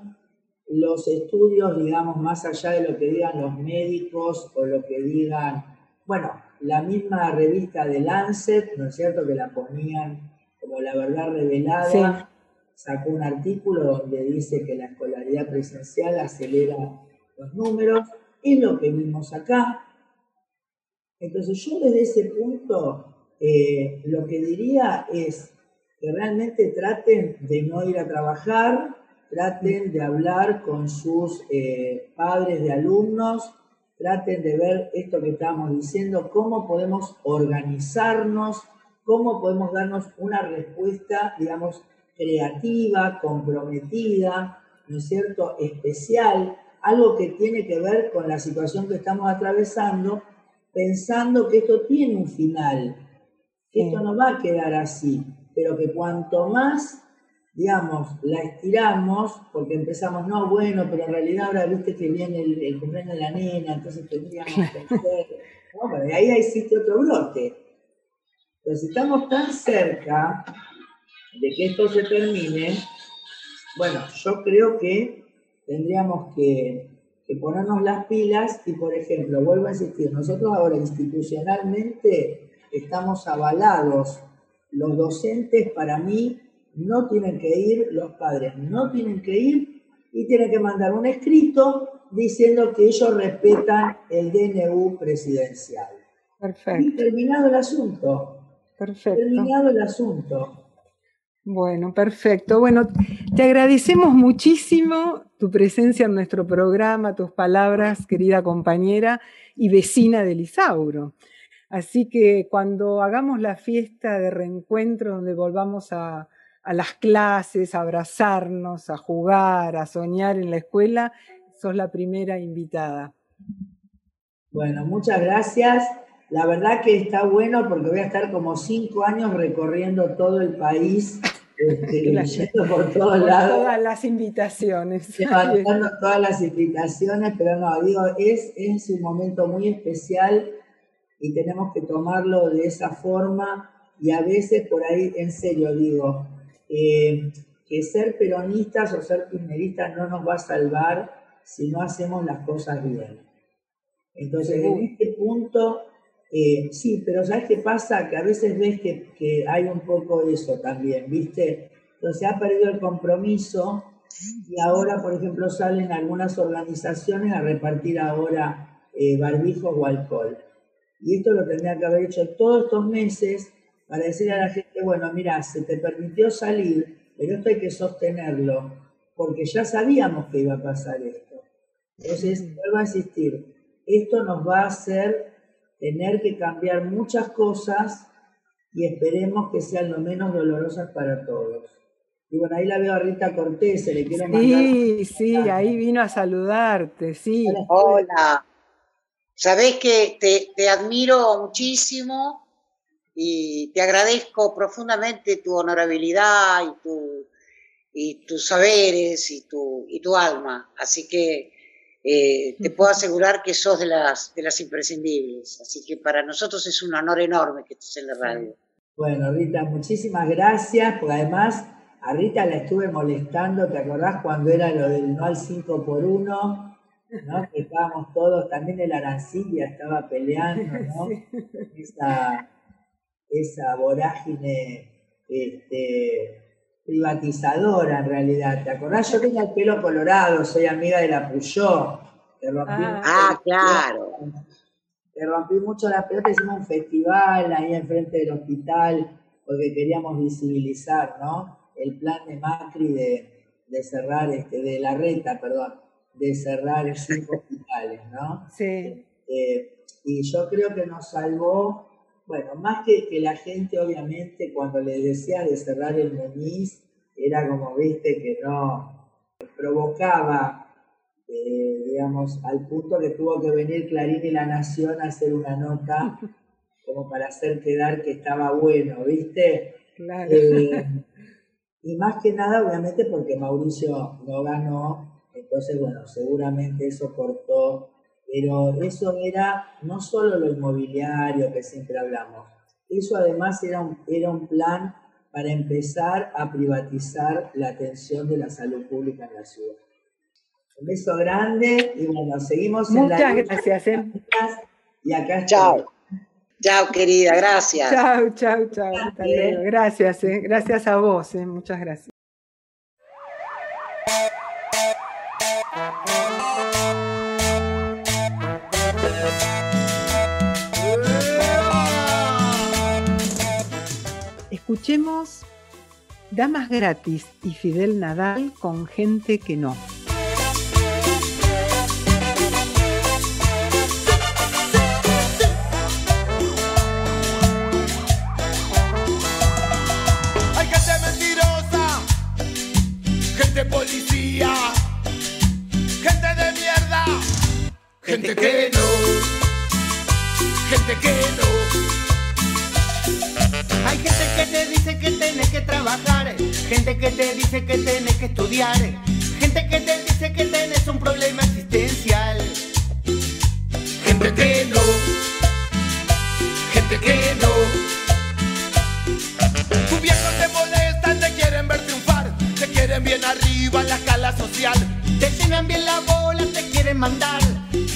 Los estudios, digamos, más allá de lo que digan los médicos o lo que digan, bueno, la misma revista de Lancet, ¿no es cierto?, que la ponían como la verdad revelada, sacó un artículo donde dice que la escolaridad presencial acelera los números, es lo que vimos acá. Entonces yo desde ese punto eh, lo que diría es que realmente traten de no ir a trabajar, traten de hablar con sus eh, padres de alumnos, traten de ver esto que estamos diciendo, cómo podemos organizarnos, cómo podemos darnos una respuesta, digamos, creativa, comprometida, ¿no es cierto?, especial, algo que tiene que ver con la situación que estamos atravesando, pensando que esto tiene un final, que esto no va a quedar así, pero que cuanto más digamos, la estiramos porque empezamos, no, bueno, pero en realidad ahora viste que viene el, cumpleaños de la nena, entonces tendríamos que hacer, no, pero de ahí existe otro brote. Entonces, si estamos tan cerca de que esto se termine, bueno, yo creo que tendríamos que, que ponernos las pilas y, por ejemplo, vuelvo a insistir, nosotros ahora institucionalmente estamos avalados, los docentes para mí no tienen que ir, los padres no tienen que ir y tienen que mandar un escrito diciendo que ellos respetan el DNU presidencial. Perfecto. Y terminado el asunto. Perfecto. Terminado el asunto. Bueno, perfecto. Bueno, te agradecemos muchísimo tu presencia en nuestro programa, tus palabras, querida compañera y vecina de Lisauro. Así que cuando hagamos la fiesta de reencuentro donde volvamos a, a las clases, a abrazarnos, a jugar, a soñar en la escuela, sos la primera invitada. Bueno, muchas gracias. La verdad que está bueno porque voy a estar como cinco años recorriendo todo el país. Este, <laughs> por todos lados. Todas las invitaciones. Levantando <laughs> todas las invitaciones, pero no, digo, es, es un momento muy especial y tenemos que tomarlo de esa forma y a veces por ahí, en serio digo, eh, que ser peronistas o ser kirchneristas no nos va a salvar si no hacemos las cosas bien. Entonces, en este punto, eh, sí, pero ¿sabes qué pasa? Que a veces ves que, que hay un poco eso también, ¿viste? Entonces ha perdido el compromiso y ahora, por ejemplo, salen algunas organizaciones a repartir ahora eh, barbijos o alcohol. Y esto lo tendría que haber hecho todos estos meses para decir a la gente, bueno, mira, se te permitió salir, pero esto hay que sostenerlo, porque ya sabíamos que iba a pasar esto. Entonces, vuelvo a insistir, esto nos va a hacer tener que cambiar muchas cosas y esperemos que sean lo menos dolorosas para todos. Y bueno, ahí la veo a Rita Cortés, se le quiero mandar. Sí, sí, ahí vino a saludarte, sí. Hola. Sabés que te, te admiro muchísimo y te agradezco profundamente tu honorabilidad y, tu, y tus saberes y tu, y tu alma. Así que eh, te puedo asegurar que sos de las, de las imprescindibles. Así que para nosotros es un honor enorme que estés en la radio. Bueno, Rita, muchísimas gracias, porque además a Rita la estuve molestando, ¿te acordás cuando era lo del no al 5 por 1? ¿no? Que estábamos todos, también el Arancilla estaba peleando, ¿no? <laughs> Esa, esa vorágine este, privatizadora en realidad. ¿Te acordás? Yo tenía el pelo colorado, soy amiga de la Puyó. ah, ah claro. Te rompí mucho la pelota, hicimos un festival ahí enfrente del hospital porque queríamos visibilizar, ¿no? El plan de Macri de, cerrar, este, de la reta, perdón, de cerrar cinco hospitales, ¿no? Sí. Eh, y yo creo que nos salvó bueno, más que, que la gente, obviamente, cuando le decía de cerrar el Meniz, era como, viste, que no provocaba, eh, digamos, al punto que tuvo que venir Clarín y La Nación a hacer una nota <laughs> como para hacer quedar que estaba bueno, ¿viste? Claro. Eh, y más que nada, obviamente, porque Mauricio no ganó, entonces, bueno, seguramente eso cortó pero eso era no solo lo inmobiliario que siempre hablamos, eso además era un, era un plan para empezar a privatizar la atención de la salud pública en la ciudad. Un beso grande y bueno, seguimos Muchas en la gracias. ¿eh? Y acá Chao. Chao, querida, gracias. Chao, chao, chao. Gracias, eh. gracias a vos, eh. muchas gracias. Escuchemos Damas Gratis y Fidel Nadal con gente que no. Hay gente mentirosa, gente policía, gente de mierda, gente que no, gente que no. Hay gente que te dice que tienes que trabajar, gente que te dice que tienes que estudiar, gente que te dice que tienes un problema existencial. Gente que no, gente que no. Tus viejos te molestan, te quieren ver triunfar, te quieren bien arriba en la escala social. Te llenan bien la bola, te quieren mandar,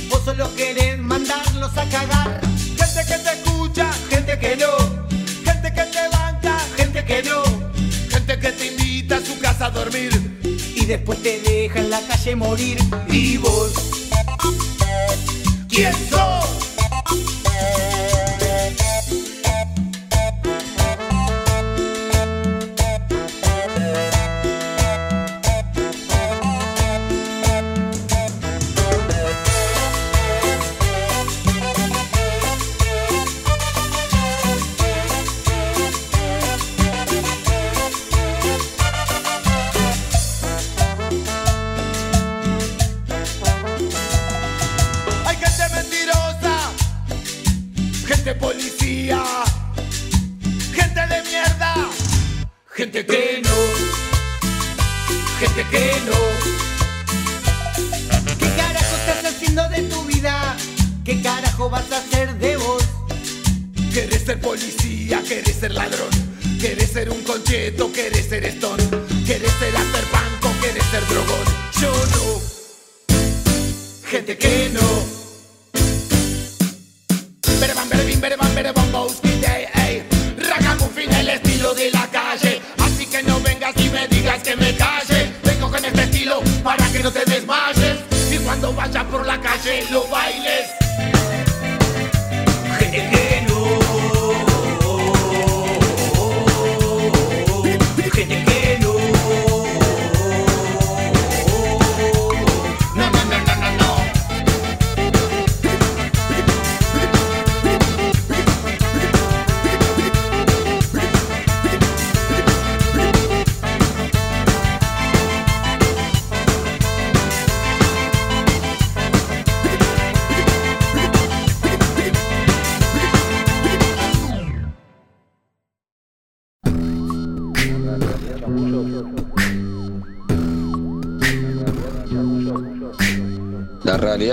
vos solo querés mandarlos a cagar. Gente que te escucha, gente que no gente que te invita a su casa a dormir y después te deja en la calle morir. ¿Y vos? ¿Quién sos?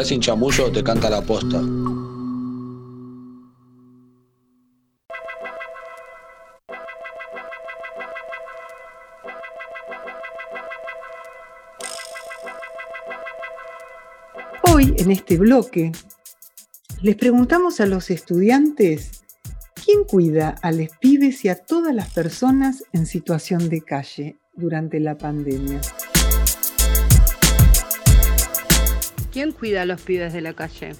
Sin chamullo te canta la posta. Hoy, en este bloque, les preguntamos a los estudiantes quién cuida a los pibes y a todas las personas en situación de calle durante la pandemia. ¿Quién cuida a los pibes de la calle?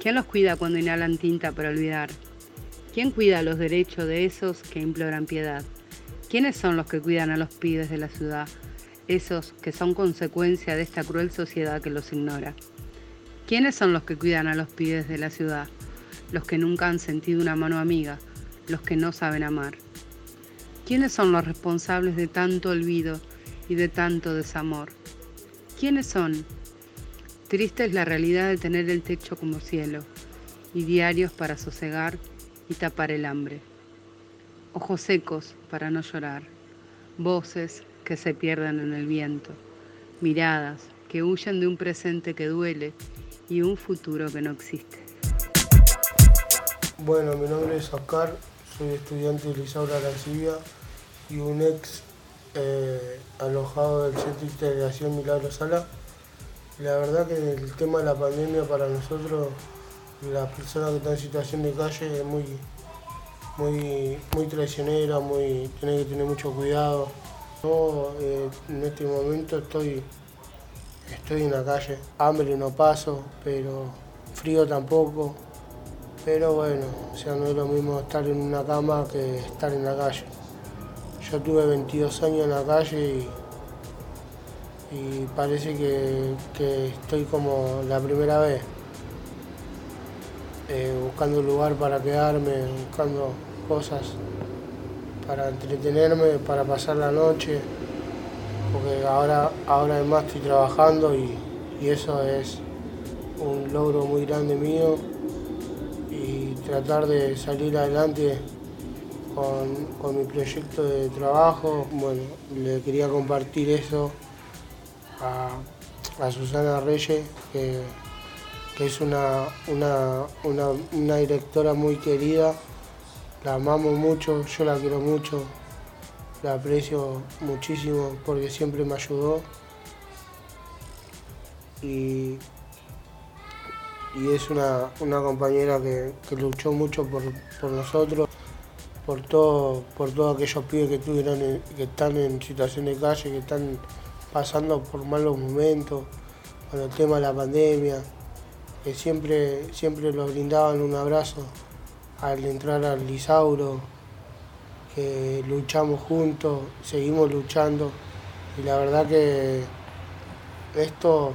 ¿Quién los cuida cuando inhalan tinta para olvidar? ¿Quién cuida los derechos de esos que imploran piedad? ¿Quiénes son los que cuidan a los pibes de la ciudad? Esos que son consecuencia de esta cruel sociedad que los ignora. ¿Quiénes son los que cuidan a los pibes de la ciudad? Los que nunca han sentido una mano amiga, los que no saben amar. ¿Quiénes son los responsables de tanto olvido y de tanto desamor? ¿Quiénes son Triste es la realidad de tener el techo como cielo y diarios para sosegar y tapar el hambre. Ojos secos para no llorar, voces que se pierden en el viento, miradas que huyen de un presente que duele y un futuro que no existe. Bueno, mi nombre es Oscar, soy estudiante de Lisaura Arancibia y un ex eh, alojado del Centro de Integración Milagro Sala. La verdad que el tema de la pandemia para nosotros, las personas que están en situación de calle, es muy, muy, muy traicionera, muy, que tener mucho cuidado. Yo eh, en este momento estoy, estoy en la calle, hambre no paso, pero frío tampoco. Pero bueno, o sea, no es lo mismo estar en una cama que estar en la calle. Yo tuve 22 años en la calle y, parece que, estoy como la primera vez, eh, buscando un lugar para quedarme, buscando cosas para entretenerme, para pasar la noche, porque ahora, ahora además estoy trabajando y, y eso es un logro muy grande mío y tratar de salir adelante con, mi proyecto de trabajo. Bueno, le quería compartir eso a, Susana Reyes, que, es una, una, directora muy querida. La amamos mucho, yo la quiero mucho, la aprecio muchísimo porque siempre me ayudó. Y, es una, compañera que, luchó mucho por, por nosotros por todo, por todos aquellos pibes que tuvieron que están en situación de calle, que están pasando por malos momentos, con el tema de la pandemia, que siempre, siempre los brindaban un abrazo al entrar al Lisauro, que luchamos juntos, seguimos luchando y la verdad que esto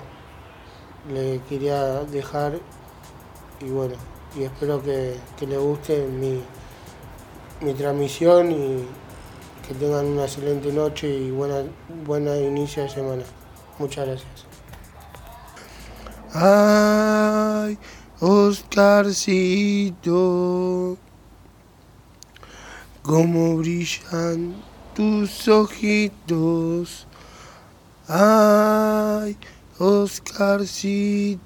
le quería dejar y bueno, y espero que, que le guste mi, mi transmisión y que tengan una excelente noche y buena, buena inicio de semana. Muchas gracias. Ay, Oscarcito, cómo brillan tus ojitos. Ay, Oscarcito,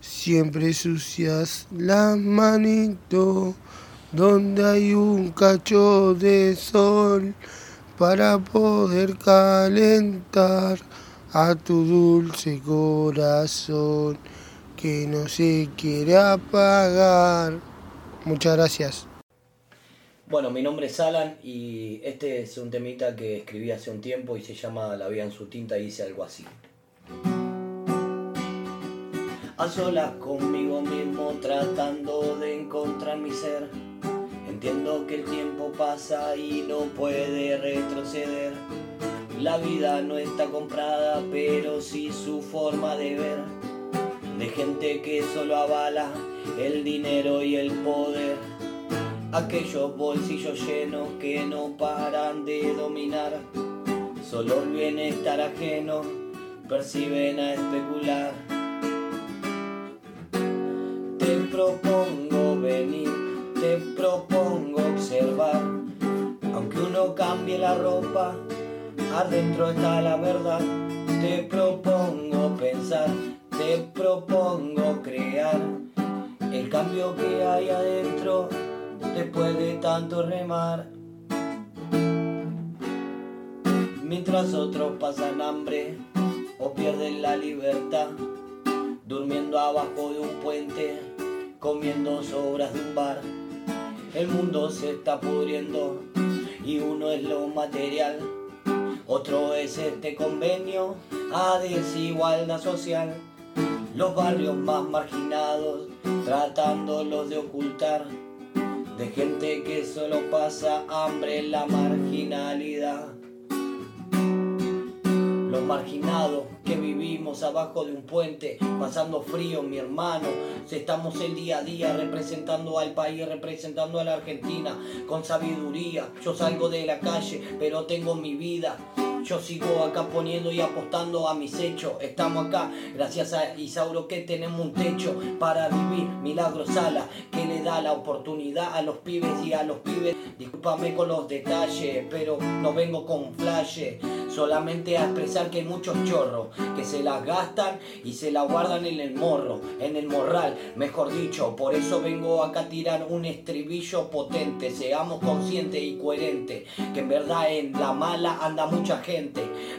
siempre sucias las manitos donde hay un cacho de sol para poder calentar a tu dulce corazón que no se quiere apagar. Muchas gracias. Bueno, mi nombre es Alan y este es un temita que escribí hace un tiempo y se llama La vida en su tinta y dice algo así. A solas conmigo mismo tratando de encontrar mi ser Entiendo que el tiempo pasa y no puede retroceder. La vida no está comprada, pero sí su forma de ver. De gente que solo avala el dinero y el poder. Aquellos bolsillos llenos que no paran de dominar. Solo el bienestar ajeno perciben a especular. Te propongo venir te propongo observar, aunque uno cambie la ropa, adentro está la verdad. Te propongo pensar, te propongo crear el cambio que hay adentro después de tanto remar. Mientras otros pasan hambre o pierden la libertad, durmiendo abajo de un puente, comiendo sobras de un bar el mundo se está pudriendo y uno es lo material, otro es este convenio a desigualdad social. Los barrios más marginados tratándolos de ocultar, de gente que solo pasa hambre en la marginalidad los marginados que vivimos abajo de un puente, pasando frío, mi hermano. Estamos el día a día representando al país, representando a la Argentina con sabiduría. Yo salgo de la calle, pero tengo mi vida. Yo sigo acá poniendo y apostando a mis hechos. Estamos acá, gracias a Isauro, que tenemos un techo para vivir. Milagro Sala, que le da la oportunidad a los pibes y a los pibes. Discúlpame con los detalles, pero no vengo con flashes solamente a expresar que hay muchos chorros que se las gastan y se la guardan en el morro, en el morral, mejor dicho. Por eso vengo acá a tirar un estribillo potente. Seamos conscientes y coherentes que en verdad en la mala anda mucha gente,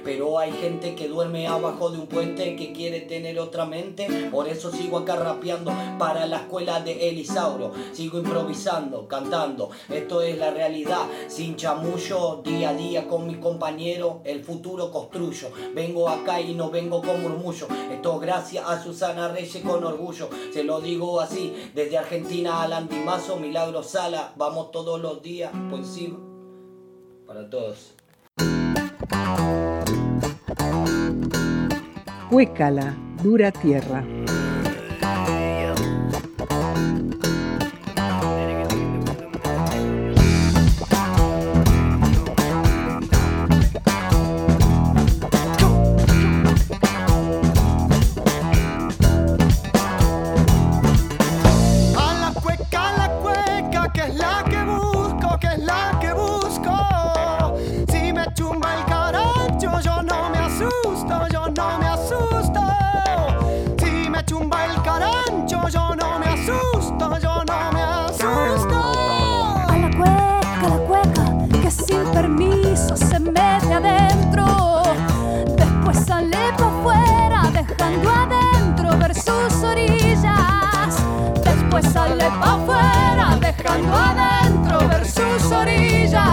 pero hay gente que duerme abajo de un puente que quiere tener otra mente. Por eso sigo acá rapeando para la escuela de Elisauro. Sigo improvisando, cantando. Esto es la realidad, sin chamullo, día a día con mi compañero. El futuro construyo. Vengo acá y no vengo con murmullo. Esto gracias a Susana Reyes con orgullo. Se lo digo así, desde Argentina al Antimazo, Milagro Sala. Vamos todos los días por encima. Para todos. Huécala, dura tierra. Sus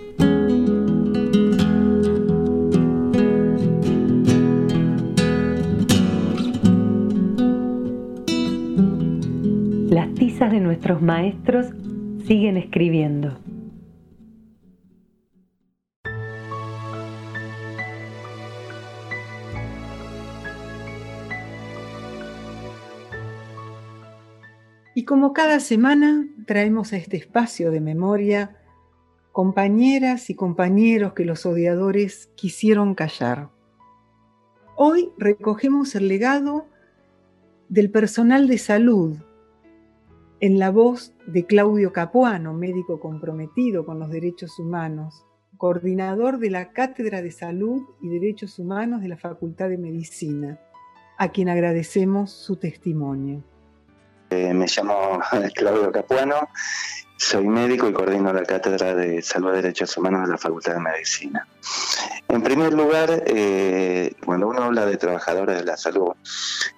de nuestros maestros siguen escribiendo. Y como cada semana traemos a este espacio de memoria compañeras y compañeros que los odiadores quisieron callar. Hoy recogemos el legado del personal de salud en la voz de Claudio Capuano, médico comprometido con los derechos humanos, coordinador de la Cátedra de Salud y Derechos Humanos de la Facultad de Medicina, a quien agradecemos su testimonio. Eh, me llamo <laughs> Claudio Capuano, soy médico y coordino la Cátedra de Salud y Derechos Humanos de la Facultad de Medicina. En primer lugar, eh, cuando uno habla de trabajadores de la salud,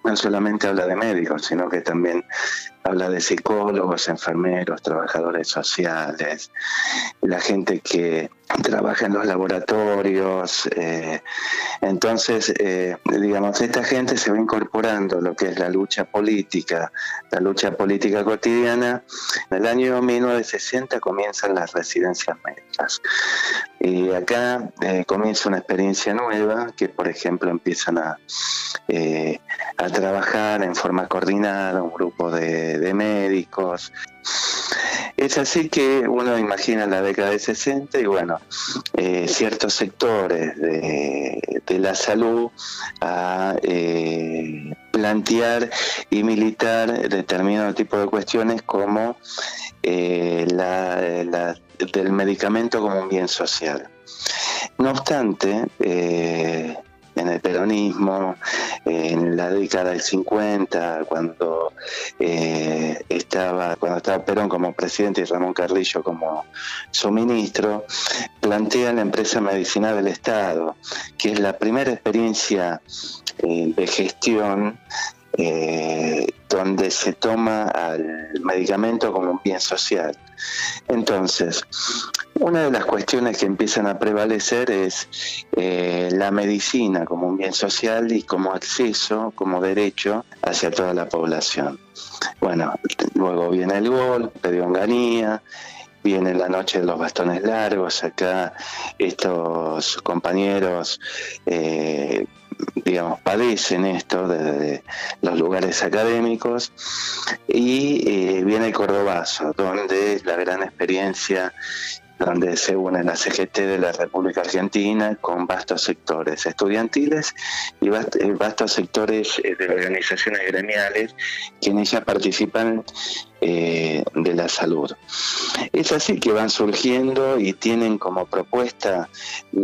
no solamente habla de médicos, sino que también habla de psicólogos, enfermeros, trabajadores sociales, la gente que trabaja en los laboratorios. Eh, entonces, eh, digamos, esta gente se va incorporando lo que es la lucha política, la lucha política cotidiana. En el año 1960 comienzan las residencias médicas. Y acá eh, comienza una experiencia nueva que, por ejemplo, empiezan a, a trabajar en forma coordinada un grupo de, de médicos. Es así que uno imagina la década de 60 y bueno, eh, ciertos sectores de, la salud a eh, plantear y militar determinado tipo de cuestiones como eh, la, del medicamento como un bien social. No obstante, en el peronismo, en la década del 50, cuando eh, estaba, cuando estaba Perón como presidente y Ramón Carrillo como su ministro, plantea la empresa medicinal del Estado, que es la primera experiencia eh, de gestión eh, donde se toma al medicamento como un bien social. Entonces, una de las cuestiones que empiezan a prevalecer es eh, la medicina como un bien social y como acceso, como derecho hacia toda la población. Bueno, luego viene el golpe de Onganía, viene la noche de los bastones largos, acá estos compañeros eh, digamos, padecen esto desde los lugares académicos y eh, viene el Cordobazo, donde la gran experiencia donde se une la CGT de la República Argentina con vastos sectores estudiantiles y eh, vastos sectores eh, de organizaciones gremiales que en ella participan eh, de la salud. Es así que van surgiendo y tienen como propuesta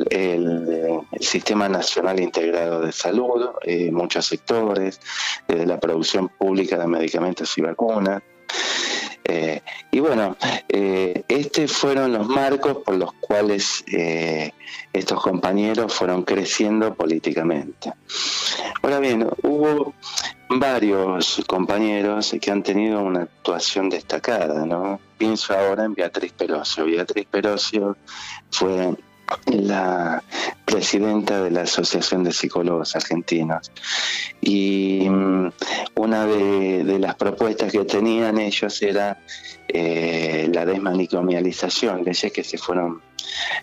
el, Sistema Nacional Integrado de Salud, muchos sectores, desde la producción pública de medicamentos y vacunas, eh, y bueno, eh, estos fueron los marcos por los cuales eh, estos compañeros fueron creciendo políticamente. Ahora bien, hubo varios compañeros que han tenido una actuación destacada, ¿no? Pienso ahora en Beatriz Perocio. Beatriz Perocio fue la presidenta de la Asociación de Psicólogos Argentinos. Y mm, una de, las propuestas que tenían ellos era eh, la desmanicomialización, leyes que se fueron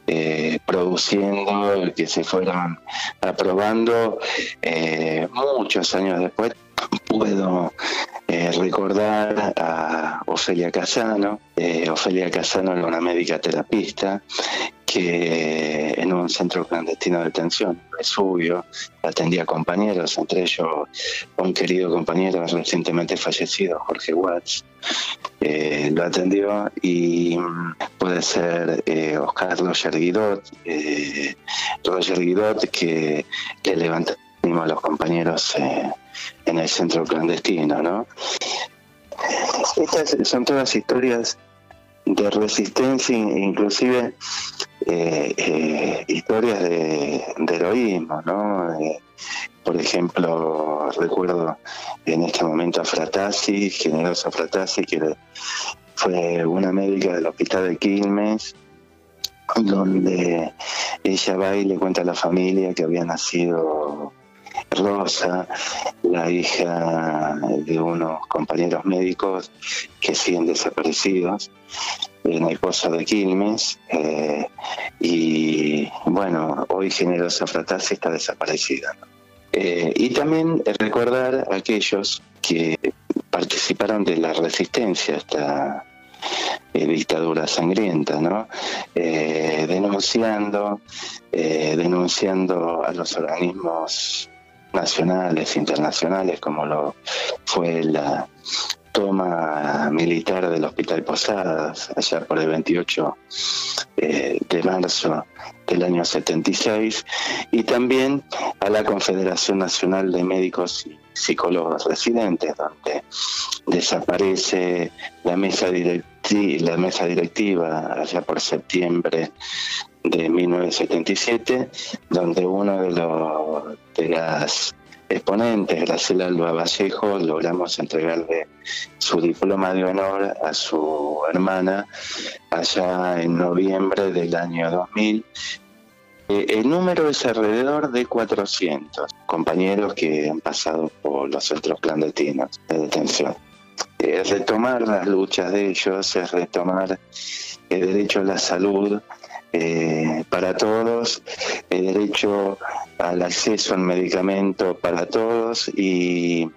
eh, produciendo, que se fueron aprobando eh, muchos años después. Puedo recordar a Ofelia Casano. Ofelia Casano era una médica terapista que en un centro clandestino de detención, Vesubio, atendía compañeros, entre ellos un querido compañero recientemente fallecido, Jorge Watts, eh, lo atendió y mm, puede ser eh, Oscar Roger Guidot, eh, Roger Guidot que, que levanta a los compañeros en el centro clandestino, ¿no? Estas son todas historias de resistencia, inclusive eh, eh, historias de, heroísmo, ¿no? Eh, por ejemplo, recuerdo en este momento a Fratasi, generosa Fratasi, que fue una médica del hospital de Quilmes, donde ella va y le cuenta a la familia que había nacido Rosa, la hija de unos compañeros médicos que siguen desaparecidos, la esposa de Quilmes, eh, y bueno, hoy Generosa Fratasi está desaparecida. Eh, y también recordar a aquellos que participaron de la resistencia a esta eh, dictadura sangrienta, ¿no? Denunciando, denunciando a los organismos nacionales, internacionales, como lo fue la toma militar del Hospital Posadas, allá por el 28 eh, de marzo del año 76, y también a la Confederación Nacional de Médicos y Psicólogos Residentes, donde desaparece la mesa, directiva, la mesa directiva allá por septiembre de 1977, donde uno de, los, de las exponentes, Graciela Alba Vallejo, logramos entregarle su diploma de honor a su hermana allá en noviembre del año 2000. Eh, el número es alrededor de 400 compañeros que han pasado por los centros clandestinos de detención. Es retomar las luchas de ellos, es retomar el derecho a la salud, eh, para todos, el derecho al acceso al medicamento para todos y,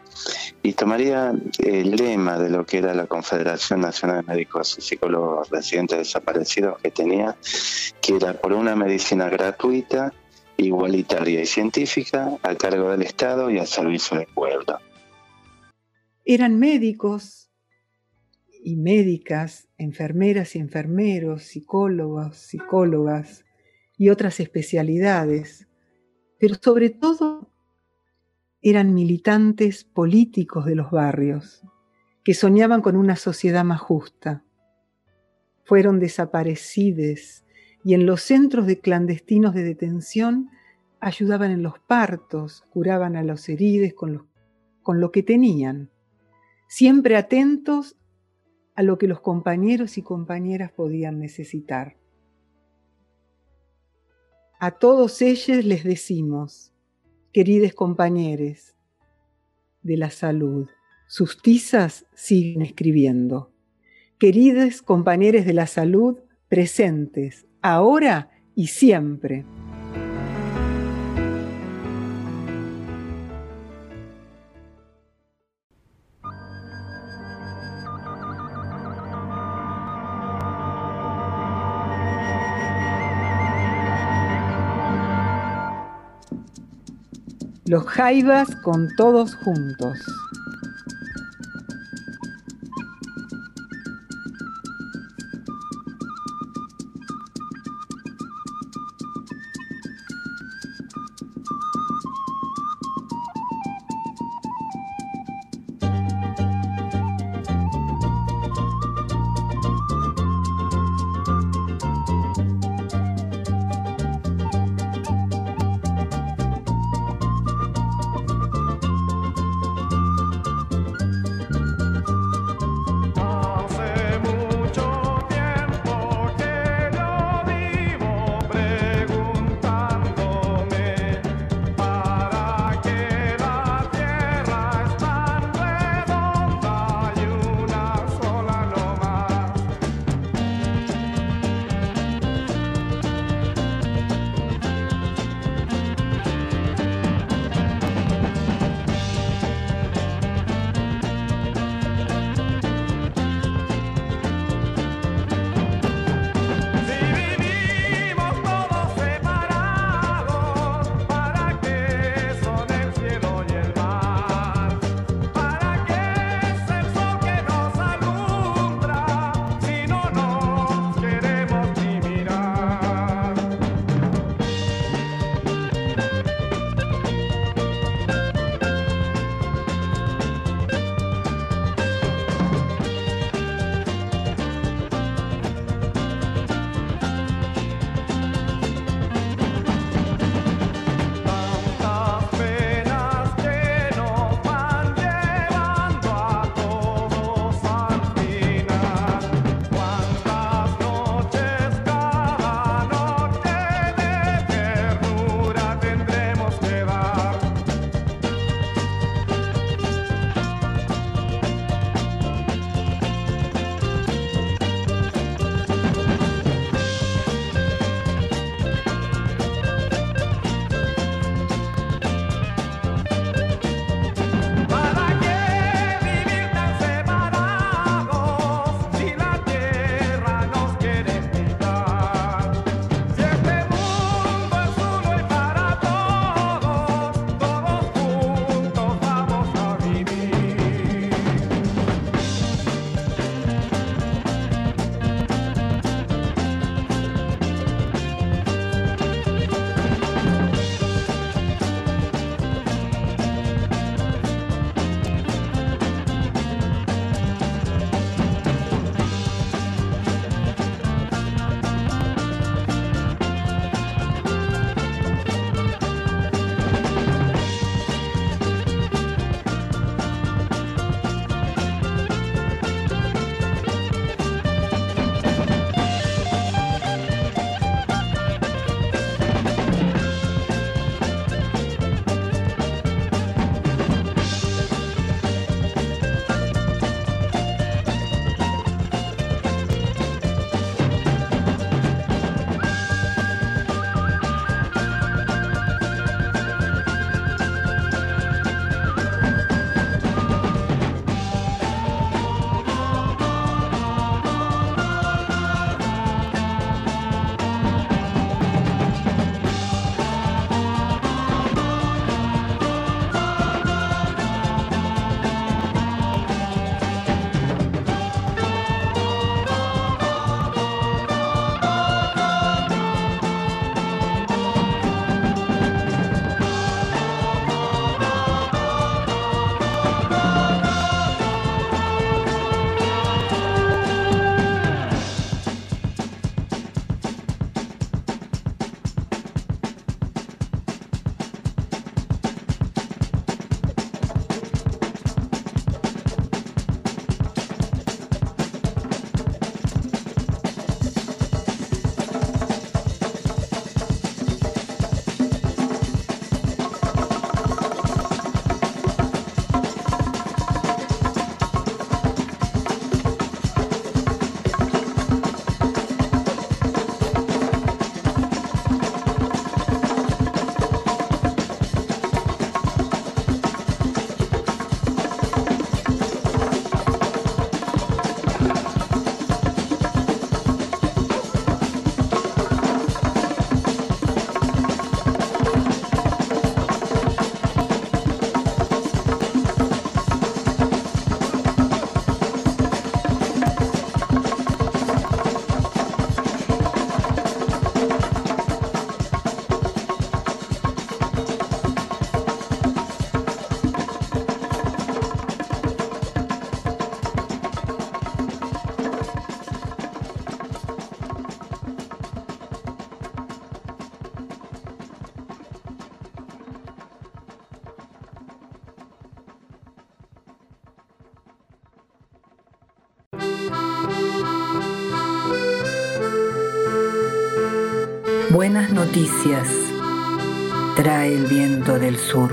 tomaría el lema de lo que era la Confederación Nacional de Médicos y Psicólogos Residentes Desaparecidos que tenía, que era por una medicina gratuita, igualitaria y científica a cargo del Estado y al servicio del pueblo. Eran médicos y médicas, enfermeras y enfermeros, psicólogos, psicólogas y otras especialidades, pero sobre todo eran militantes políticos de los barrios, que soñaban con una sociedad más justa. Fueron desaparecidos y en los centros de clandestinos de detención ayudaban en los partos, curaban a los heridos con, con lo que tenían, siempre atentos a lo que los compañeros y compañeras podían necesitar. A todos ellos les decimos, queridos compañeros de la salud, sus tizas siguen escribiendo. Queridos compañeros de la salud, presentes, ahora y siempre. Los Jaivas con todos juntos. Buenas noticias trae el viento del sur.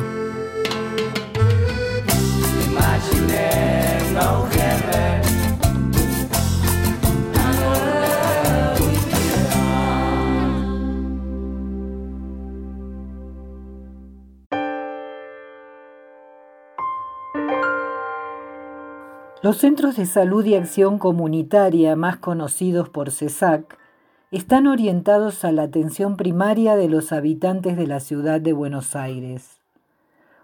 Los centros de salud y acción comunitaria, más conocidos por CESAC, están orientados a la atención primaria de los habitantes de la ciudad de Buenos Aires.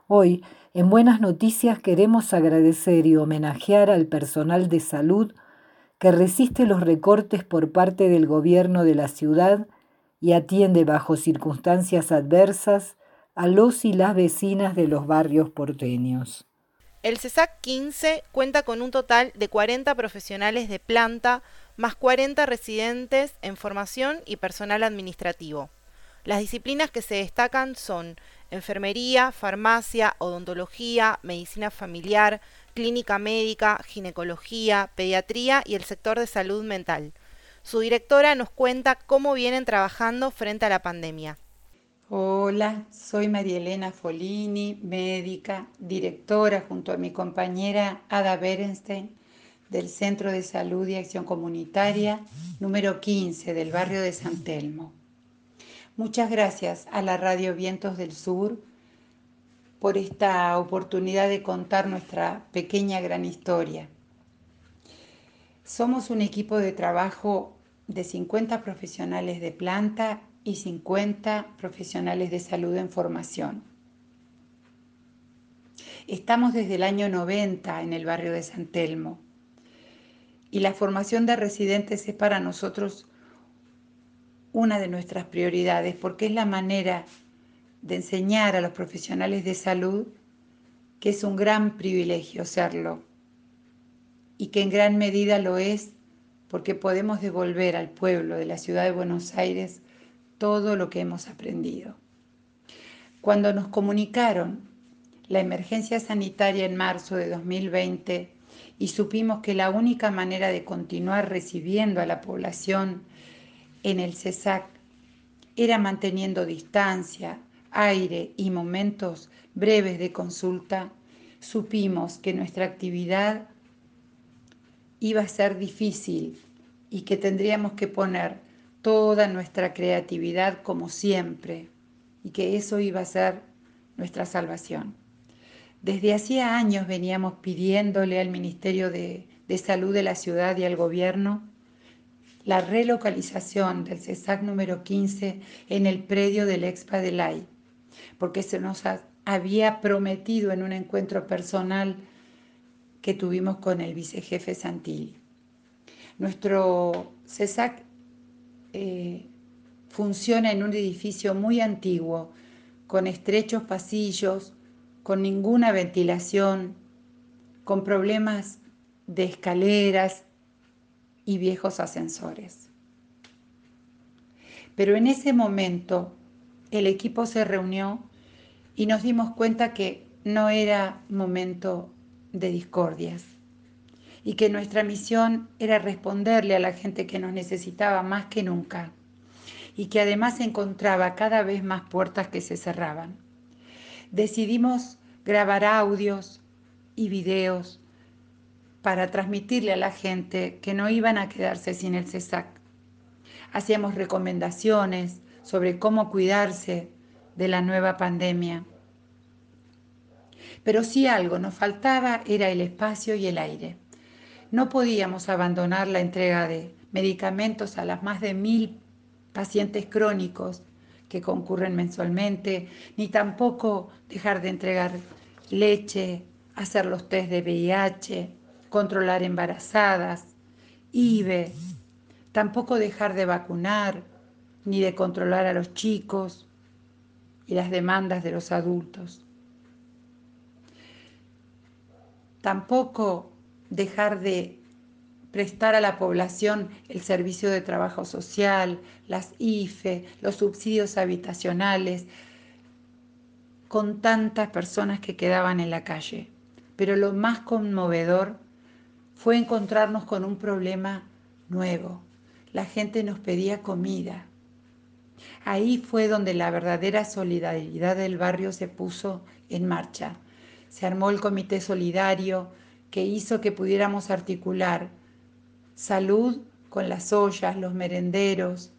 Hoy, en Buenas Noticias, queremos agradecer y homenajear al personal de salud que resiste los recortes por parte del gobierno de la ciudad y atiende bajo circunstancias adversas a los y las vecinas de los barrios porteños. El CESAC 15 cuenta con un total de 40 profesionales de planta, más 40 residentes en formación y personal administrativo. Las disciplinas que se destacan son enfermería, farmacia, odontología, medicina familiar, clínica médica, ginecología, pediatría y el sector de salud mental. Su directora nos cuenta cómo vienen trabajando frente a la pandemia. Hola, soy María Elena Folini, médica, directora junto a mi compañera Ada Berenstein del Centro de Salud y Acción Comunitaria número 15 del barrio de San Telmo. Muchas gracias a la Radio Vientos del Sur por esta oportunidad de contar nuestra pequeña gran historia. Somos un equipo de trabajo de 50 profesionales de planta y 50 profesionales de salud en formación. Estamos desde el año 90 en el barrio de San Telmo y la formación de residentes es para nosotros una de nuestras prioridades porque es la manera de enseñar a los profesionales de salud que es un gran privilegio serlo y que en gran medida lo es porque podemos devolver al pueblo de la ciudad de Buenos Aires todo lo que hemos aprendido. Cuando nos comunicaron la emergencia sanitaria en marzo de 2020 y supimos que la única manera de continuar recibiendo a la población en el CESAC era manteniendo distancia, aire y momentos breves de consulta, supimos que nuestra actividad iba a ser difícil y que tendríamos que poner toda nuestra creatividad como siempre y que eso iba a ser nuestra salvación. Desde hacía años veníamos pidiéndole al Ministerio de, Salud de la ciudad y al gobierno la relocalización del CESAC número 15 en el predio del Expa de Lai, porque se nos había prometido en un encuentro personal que tuvimos con el vicejefe Santilli. Nuestro CESAC eh, funciona en un edificio muy antiguo, con estrechos pasillos, con ninguna ventilación, con problemas de escaleras y viejos ascensores. Pero en ese momento el equipo se reunió y nos dimos cuenta que no era momento de discordias y que nuestra misión era responderle a la gente que nos necesitaba más que nunca y que además encontraba cada vez más puertas que se cerraban. Decidimos grabar audios y videos para transmitirle a la gente que no iban a quedarse sin el CESAC. Hacíamos recomendaciones sobre cómo cuidarse de la nueva pandemia. Pero si algo nos faltaba era el espacio y el aire. No podíamos abandonar la entrega de medicamentos a las más de mil pacientes crónicos que concurren mensualmente, ni tampoco dejar de entregar leche, hacer los test de VIH, controlar embarazadas, IVE, tampoco dejar de vacunar, ni de controlar a los chicos y las demandas de los adultos. Tampoco dejar de prestar a la población el servicio de trabajo social, las IFE, los subsidios habitacionales, con tantas personas que quedaban en la calle. Pero lo más conmovedor fue encontrarnos con un problema nuevo. La gente nos pedía comida Ahí fue donde la verdadera solidaridad del barrio se puso en marcha. Se armó el comité solidario que hizo que pudiéramos articular salud con las ollas, los merenderos,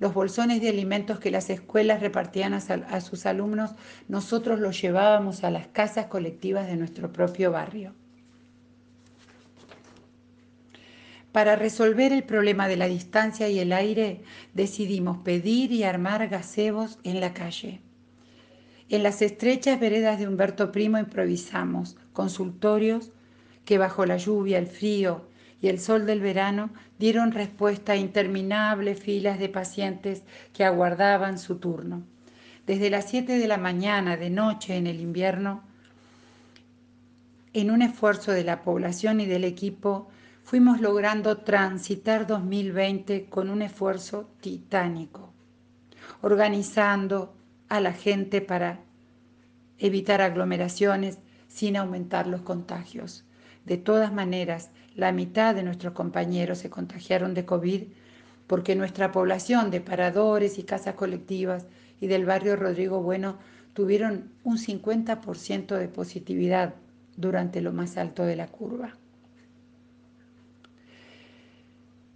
los bolsones de alimentos que las escuelas repartían a, sus alumnos, nosotros los llevábamos a las casas colectivas de nuestro propio barrio. Para resolver el problema de la distancia y el aire, decidimos pedir y armar gazebos en la calle. En las estrechas veredas de Humberto Primo improvisamos consultorios que bajo la lluvia, el frío y el sol del verano dieron respuesta a interminables filas de pacientes que aguardaban su turno. Desde las 7 de la mañana, de noche en el invierno, en un esfuerzo de la población y del equipo, fuimos logrando transitar 2020 con un esfuerzo titánico, organizando a la gente para evitar aglomeraciones sin aumentar los contagios. De todas maneras, la mitad de nuestros compañeros se contagiaron de COVID porque nuestra población de paradores y casas colectivas y del barrio Rodrigo Bueno tuvieron un 50% de positividad durante lo más alto de la curva.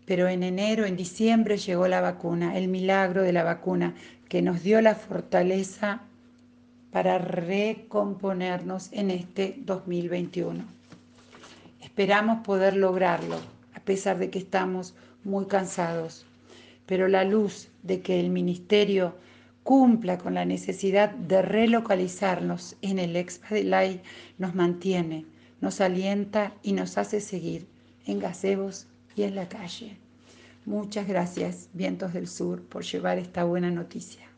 Pero en enero, en diciembre llegó la vacuna, el milagro de la vacuna que nos dio la fortaleza para recomponernos en este 2021. Esperamos poder lograrlo, a pesar de que estamos muy cansados. Pero la luz de que el Ministerio cumpla con la necesidad de relocalizarnos en el Expadelay nos mantiene, nos alienta y nos hace seguir en gazebos y en la calle. Muchas gracias, Vientos del Sur, por llevar esta buena noticia.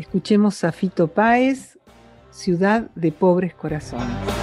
Escuchemos a Fito Páez, Ciudad de Pobres Corazones.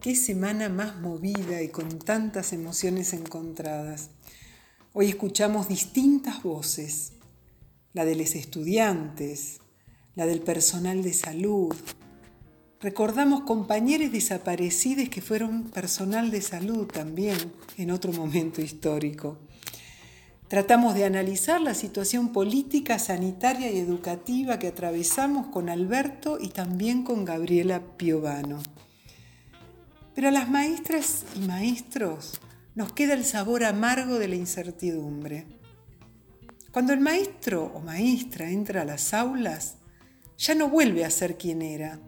Qué semana más movida y con tantas emociones encontradas. Hoy escuchamos distintas voces, la de los estudiantes, la del personal de salud. Recordamos compañeros desaparecidos que fueron personal de salud también en otro momento histórico. Tratamos de analizar la situación política, sanitaria y educativa que atravesamos con Alberto y también con Gabriela Piovano. Pero a las maestras y maestros nos queda el sabor amargo de la incertidumbre. Cuando el maestro o maestra entra a las aulas, ya no vuelve a ser quien era.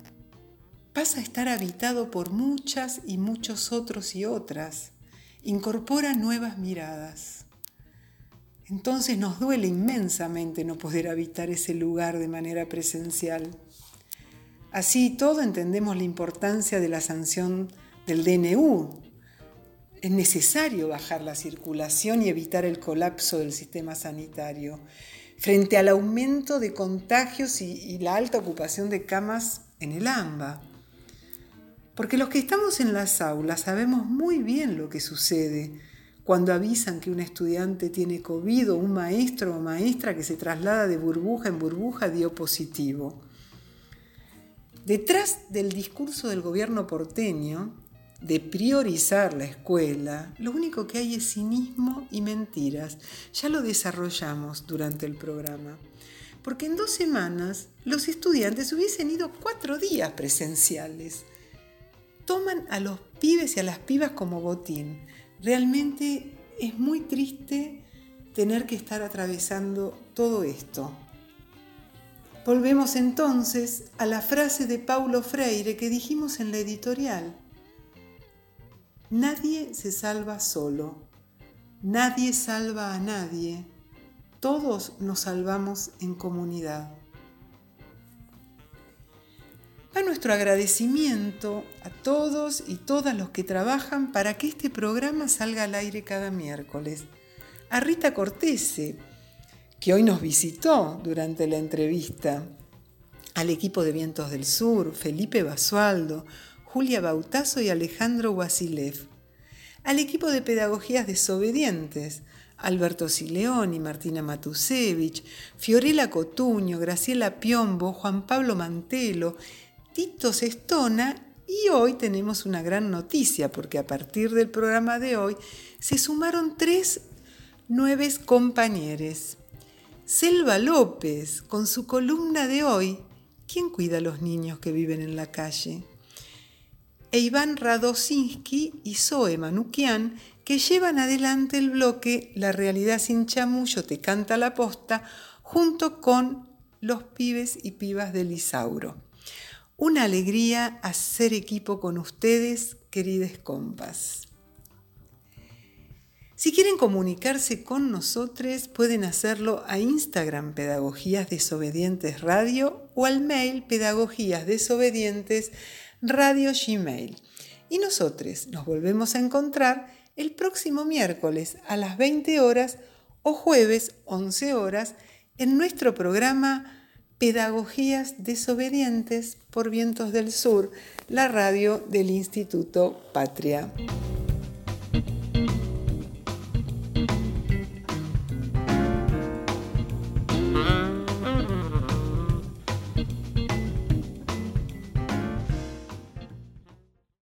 Pasa a estar habitado por muchas y muchos otros y otras. Incorpora nuevas miradas entonces nos duele inmensamente no poder habitar ese lugar de manera presencial. Así todo entendemos la importancia de la sanción del DNU. Es necesario bajar la circulación y evitar el colapso del sistema sanitario frente al aumento de contagios y, la alta ocupación de camas en el AMBA. Porque los que estamos en las aulas sabemos muy bien lo que sucede cuando avisan que un estudiante tiene COVID o un maestro o maestra que se traslada de burbuja en burbuja dio positivo. Detrás del discurso del gobierno porteño de priorizar la escuela, lo único que hay es cinismo y mentiras. Ya lo desarrollamos durante el programa. Porque en dos semanas los estudiantes hubiesen ido cuatro días presenciales. Toman a los pibes y a las pibas como botín Realmente es muy triste tener que estar atravesando todo esto. Volvemos entonces a la frase de Paulo Freire que dijimos en la editorial. Nadie se salva solo, nadie salva a nadie, todos nos salvamos en comunidad. Va nuestro agradecimiento a todos y todas los que trabajan para que este programa salga al aire cada miércoles. A Rita Cortese, que hoy nos visitó durante la entrevista. Al equipo de Vientos del Sur, Felipe Basualdo, Julia Bautazo y Alejandro Wasilev. Al equipo de Pedagogías Desobedientes, Alberto Sileoni, Martina Matusevich, Fiorella Cotuño, Graciela Piombo, Juan Pablo Mantelo, Tito Sestona y hoy tenemos una gran noticia porque a partir del programa de hoy se sumaron tres nuevos compañeros. Selva López, con su columna de hoy, ¿Quién cuida a los niños que viven en la calle? E Iván Radosinski y Zoe Manukian, que llevan adelante el bloque La realidad sin chamullo te canta la posta, junto con los pibes y pibas del Isauro. Una alegría hacer equipo con ustedes, queridos compas. Si quieren comunicarse con nosotros, pueden hacerlo a Instagram Pedagogías Desobedientes Radio o al mail Pedagogías Desobedientes Radio Gmail. Y nosotros nos volvemos a encontrar el próximo miércoles a las 20 horas o jueves 11 horas en nuestro programa Pedagogías desobedientes por vientos del sur, la radio del Instituto Patria.